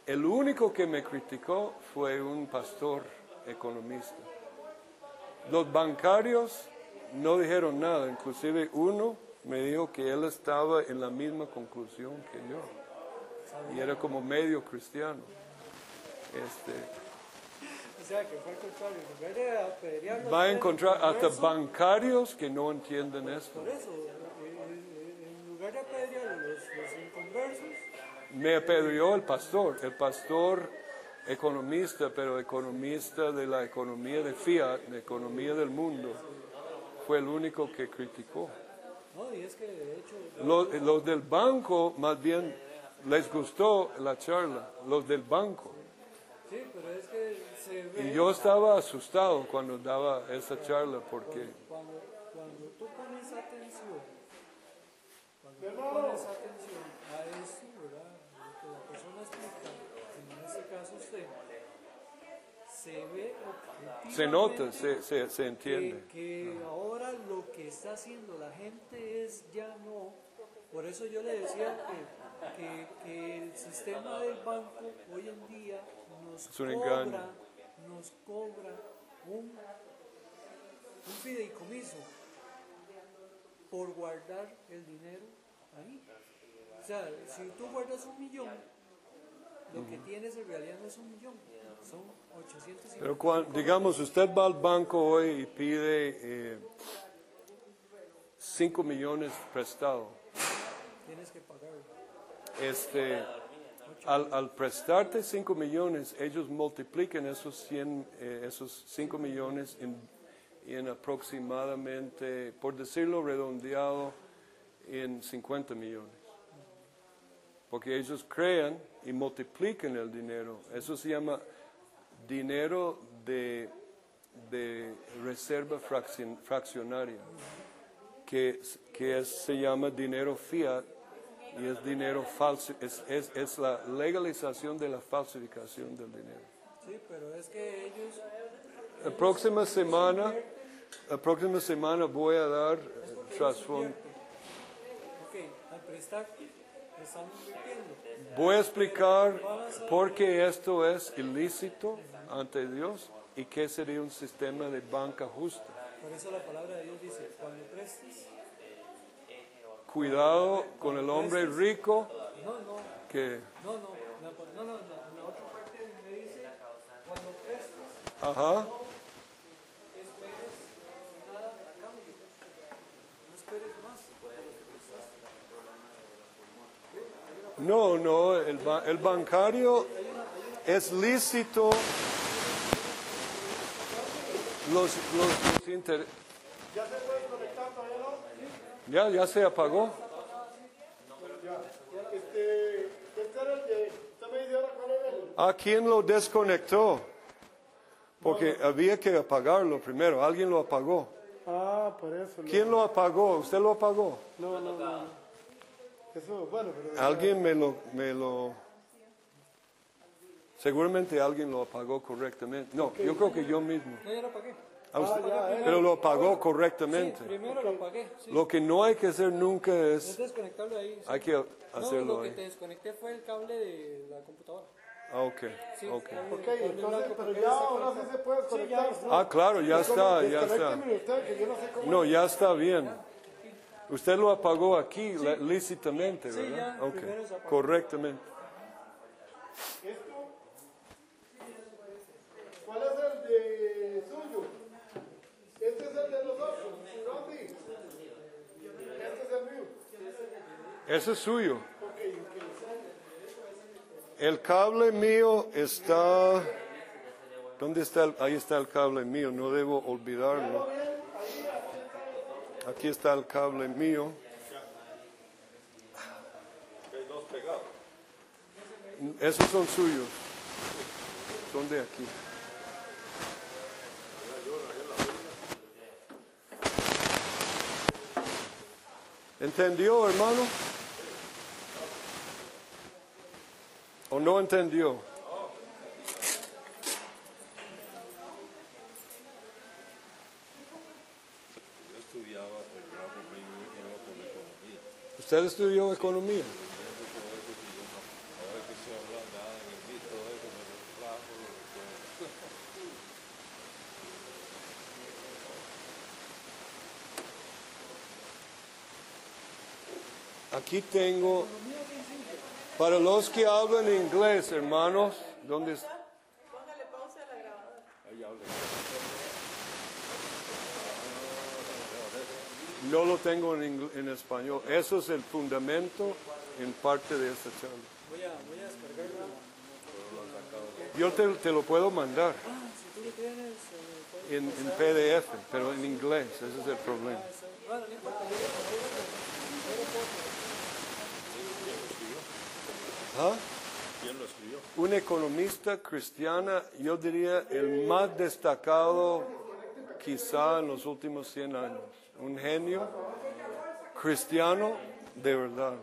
El único que me criticó fue un pastor economista. Los bancarios no dijeron nada. Inclusive uno me dijo que él estaba en la misma conclusión que yo. Y era como medio cristiano. Este, O sea, que fue contrario. Va a encontrar hasta bancarios que no entienden esto. Por eso, en lugar de apedrear los, los inconversos, Me apedreó el pastor, el pastor economista, pero economista de la economía de fiat, de economía del mundo, fue el único que criticó. Los, los del banco, más bien, les gustó la charla, los del banco. sí, pero es que se ve. Y yo estaba asustado cuando daba esa charla porque Cuando, cuando tú pones atención, cuando tú pones atención se ve se nota, se, se, se entiende. que, que ahora lo que está haciendo la gente es ya no. Por eso yo le decía que, que, que el sistema del banco hoy en día nos cobra, nos cobra un, un fideicomiso por guardar el dinero ahí. O sea, si tú guardas un millón, lo que tienes en realidad no es un millón, son 850. Pero cuan- digamos, usted va al banco hoy y pide 5 millones prestado. Tienes que pagarlo. Este, al, al prestarte 5 millones, ellos multiplican esos, 100, eh, esos 5 millones en, en aproximadamente, por decirlo redondeado, en 50 millones. Porque ellos crean y multiplican el dinero. Eso se llama dinero de, de reserva fraccion- fraccionaria, que, que es- se llama dinero fiat y es dinero falso, es, es, es la legalización de la falsificación del dinero. Sí, pero es que ellos, La próxima semana, la próxima semana voy a dar eh, trasfondo. ok, al prestar, están invirtiendo. Voy a explicar por qué esto es ilícito ante Dios y qué sería un sistema de banca justa. Por eso la palabra de Dios dice, cuando prestes, Cuidado con el hombre rico no, no, que, no, no, no, no, no, no, en la otra parte me dice, cuando prestes, ajá, esperes nada a cambio. No esperes más. No, no, el, el bancario es lícito los, los, los inter- ¿Ya se puede conectar todavía no? ya, ya se apagó. Este. ¿A quién lo desconectó? Porque había que apagarlo primero, alguien lo apagó. Ah, por eso. ¿Quién lo apagó? ¿Usted lo apagó? No, no, no. Eso, bueno, pero. Alguien me lo, me lo... Seguramente alguien lo apagó correctamente. No, yo creo que yo mismo. No, lo pagué. A usted- ya, eh. pero lo apagó correctamente. Primero lo pagué, sí. Lo que no hay que hacer nunca Es es... desconectarlo de ahí. sí. Hay que No, hacerlo lo que ahí. te desconecté fue el cable de la computadora. Ah, ok, Sí, ok. entonces, pero ya ahora sí se puede conectar. Ah, claro, ya está, ya está. Desconécteme usted, que yo no sé cómo. No, ya está bien. Usted lo apagó aquí la- lícitamente, Sí, ¿verdad? ya, Ok, primero se apagó. correctamente. Esto. ¿Cuál es el de suyo? Este es el de nosotros, Randy. Este es el mío. Ese es suyo. El cable mío está... ¿Dónde está? el- ahí está el cable mío, no debo olvidarlo. Aquí está el cable mío. Esos son suyos. Son de aquí. ¿Entendió, hermano? ¿O no entendió? Estudió economía. Aquí tengo, para los que hablan inglés, hermanos, donde No lo tengo en, español. Eso es el fundamento en parte de esta charla. Voy a, voy a descargarlo. Yo te, te lo puedo mandar Ah, si tú lo tienes, eh, en, en. PDF, pero en inglés. Ese es el problema. Bueno, no importa, yo ¿Ah? ¿Quién lo escribió? Un economista cristiana, yo diría el más destacado quizá en los últimos 100 años. Un genio cristiano de verdad.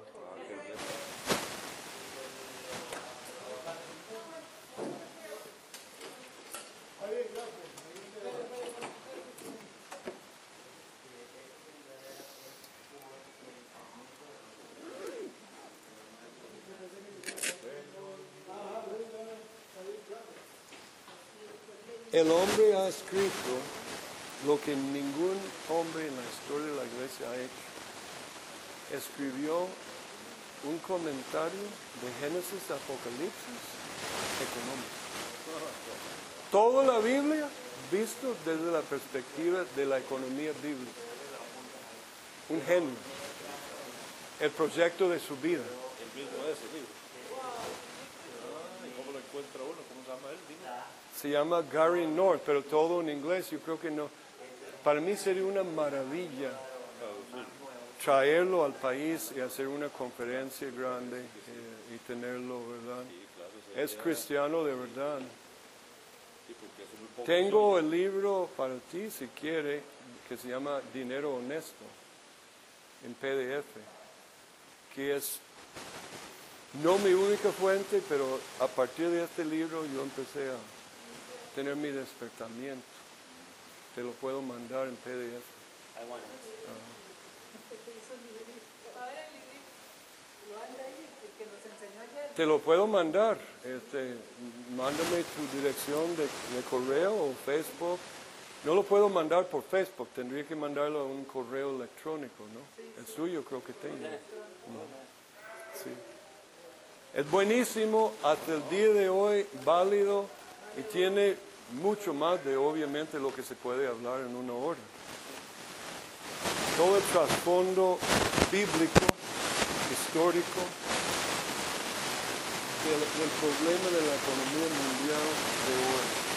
El hombre ha escrito lo que ningún hombre en la historia de la iglesia ha hecho. Escribió un comentario de Génesis a Apocalipsis económico. Toda la Biblia visto desde la perspectiva de la economía bíblica. Un genio. El proyecto de su vida. El mismo libro. Ah, ¿y cómo lo encuentra uno? ¿Cómo se llama él? Se llama Gary North, pero todo en inglés. Yo creo que no. Para mí sería una maravilla traerlo al país y hacer una conferencia grande eh, y tenerlo, ¿verdad? Es cristiano de verdad. Tengo el libro para ti, si quiere, que se llama Dinero Honesto, en PDF, que es no mi única fuente, pero a partir de este libro yo empecé a tener mi despertamiento. Te lo puedo mandar en PDF ver el librito. Lo anda ahí, el que nos enseñó ayer. Te lo puedo mandar. Este, mándame tu dirección de, de correo o Facebook. No lo puedo mandar por Facebook, tendría que mandarlo a un correo electrónico, ¿no? El suyo creo que tengo. No. Sí. Es buenísimo, hasta el día de hoy, válido y tiene mucho más de obviamente lo que se puede hablar en una hora. Todo el trasfondo bíblico, histórico, del, del problema de la economía mundial de hoy.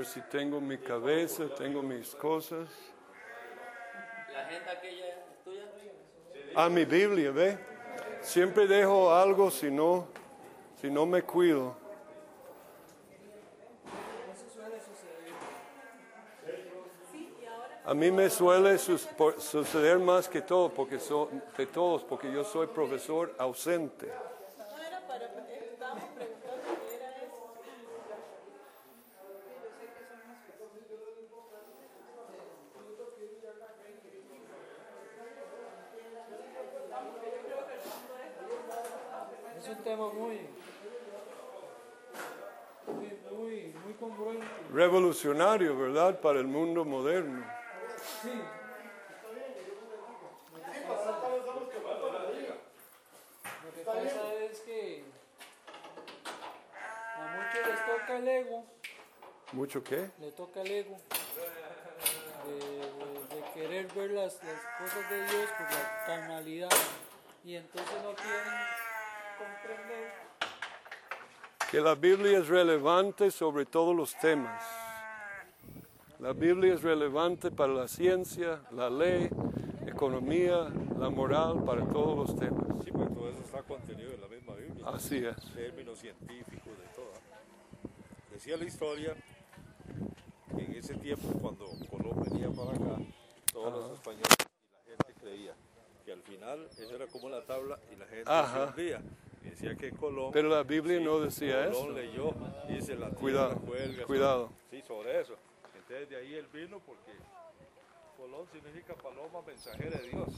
Ver si tengo mi cabeza, tengo mis cosas. La agenda aquella es tuya. Ah, mi Biblia, ¿ve? Siempre dejo algo si no, si no me cuido. A mí me suele suceder más que todo, porque so- de todos, porque yo soy profesor ausente. No era para. Estábamos preguntando qué era eso. Es un tema muy, congruente. Revolucionario, ¿verdad? Para el mundo moderno. Lo que pasa es que a muchos les toca el ego, ¿Mucho qué? le toca el ego de, de- de querer ver las, las cosas de Dios por la carnalidad y entonces no quieren comprender Que la Biblia es relevante sobre todos los temas. La Biblia es relevante para la ciencia, la ley, economía, la moral, para todos los temas. Sí, pues todo eso está contenido en la misma Biblia. Así es. Términos científicos, de todo. Decía la historia que en ese tiempo, cuando Colón venía para acá, todos los españoles y la gente creía que al final eso era como la tabla y la gente Ajá. se hundía. Y decía que Colón. Pero la Biblia no decía Colón eso. leyó, dice la tierra Cuidado, cuelga. cuidado. Sí, sobre eso. Entonces de ahí él vino porque Colón significa paloma mensajera de Dios.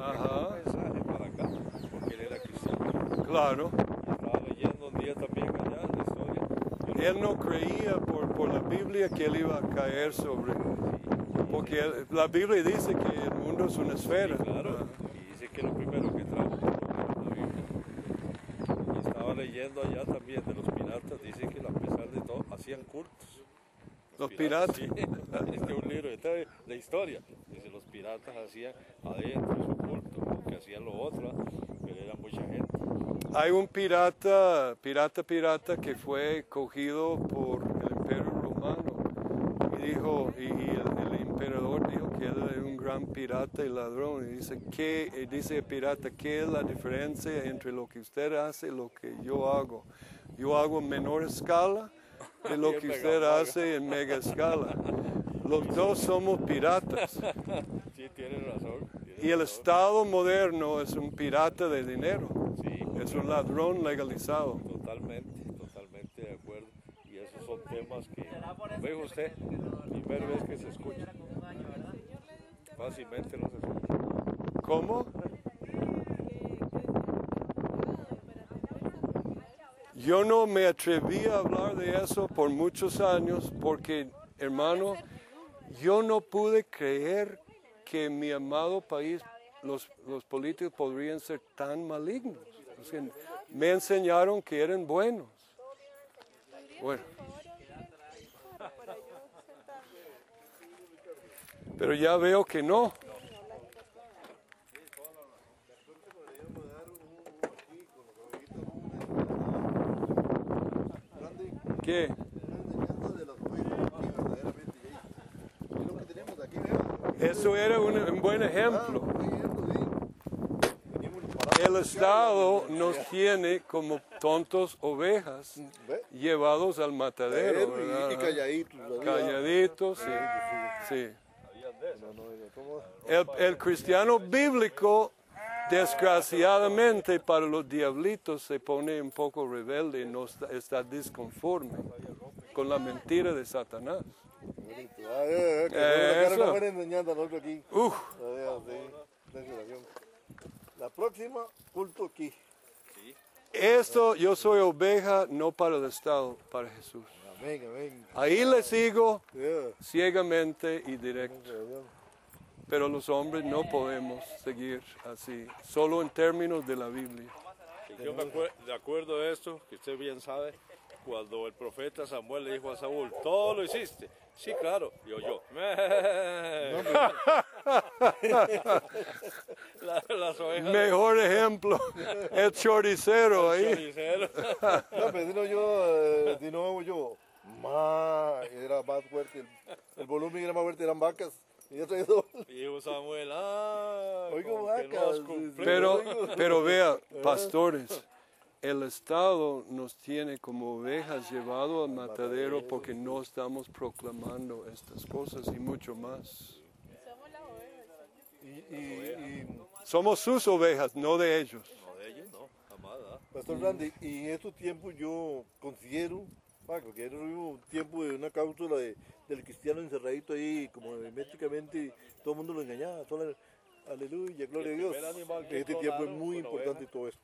Ajá. Un mensaje para acá, porque él era cristiano. Claro. Estaba leyendo un día también allá la historia. Él no creía por, por la Biblia que él iba a caer sobre. Porque él- la Biblia dice que el mundo es una esfera. Claro, y dice que lo primero que trajo la Biblia. Y estaba leyendo allá también de los piratas, dice que a pesar de todo hacían cultos. Los piratas. Sí, es que un libro de la historia. Dice, los piratas hacían adentro su culto, porque hacían lo otro, pero era mucha gente. Hay un pirata, pirata, pirata que fue cogido por el imperio romano y dijo, y, y el, el emperador dijo que él era un gran pirata y ladrón. Y dice, ¿qué, y dice el pirata, ¿qué es la diferencia entre lo que usted hace y lo que yo hago? Yo hago en menor escala de lo que usted hace en mega escala. Los dos somos piratas. Sí, tiene razón. tiene Y el razón. Estado moderno es un pirata de dinero. Sí, Es un ladrón legalizado. Totalmente, totalmente de acuerdo. Y esos son temas que, ve usted, primera vez que se escucha. Fácilmente no se escucha. ¿Cómo? Yo no me atreví a hablar de eso por muchos años porque, hermano, yo no pude creer que en mi amado país los, los políticos podrían ser tan malignos. Me enseñaron que eran buenos. Bueno. Pero ya veo que no. ¿Qué? Eso era un, un buen ejemplo. El Estado nos tiene como tontos ovejas ¿Ve? llevados al matadero. Y- ¿verdad? y calladitos. Calladitos, sí. sí. El, el cristiano bíblico, desgraciadamente para los diablitos, se pone un poco rebelde y no está, está disconforme con la mentira de Satanás. Uf. La próxima, culto aquí. esto yo soy oveja no para el Estado, para Jesús. Ahí le sigo ciegamente y directo. Pero los hombres no podemos seguir así, solo en términos de la Biblia. Yo me acuer- de acuerdo de esto, que usted bien sabe, cuando el profeta Samuel le dijo a Saúl, todo lo hiciste. Sí, claro, y oyó. La- las ovejas. Mejor ejemplo, el choricero ahí. choricero. No, pero no yo, eh, si no yo, ma, era más fuerte, el, el volumen era más fuerte, eran vacas. Y yo Samuel, ah, Oigo vacas, nos sí, cumplimos". Pero, pero vea, pastores, el Estado nos tiene como ovejas llevado al matadero porque no estamos proclamando estas cosas y mucho más. Somos las ovejas. Y, y, y, Somos sus ovejas, no de ellos. No, de ellos no, jamás. ¿ah? Pastor Randy, y en estos tiempos yo considero, bueno, porque era un tiempo de una cápsula de, del cristiano encerradito ahí, como herméticamente, todo el mundo lo engañaba, todo el- aleluya, gloria a Dios. que Este tiempo es muy importante oveja. todo esto,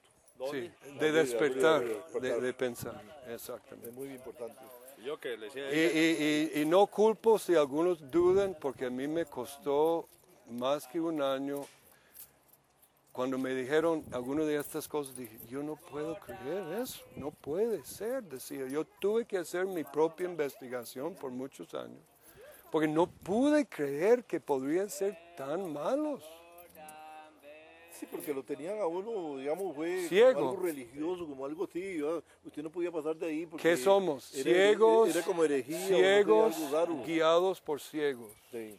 Sí, de despertar, de de, pensar, es exactamente. muy importante. Yo que le decía a Y, y- y- y no culpo si algunos dudan, porque a mí me costó más que un año. Cuando me dijeron algunas de estas cosas, dije, yo no puedo creer eso, no puede ser, decía. Yo tuve que hacer mi propia investigación por muchos años, porque no pude creer que podrían ser tan malos. Sí, porque lo tenían a uno, digamos, fue Ciego. como algo religioso, como algo así. ¿verdad? Usted no podía pasar de ahí. Porque ¿Qué somos? era- Ciegos, Era, como herejía. ciegos, guiados por ciegos. Sí.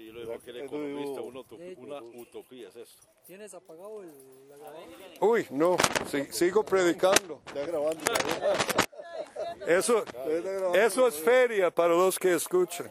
Y yo le digo que el economista, una, utop- De- una utopía es esto. ¿Tienes apagado el, la grabadora? Uy, no, si- sigo predicando. Está grabando. Eso, Está grabando. eso es feria para los que escuchan.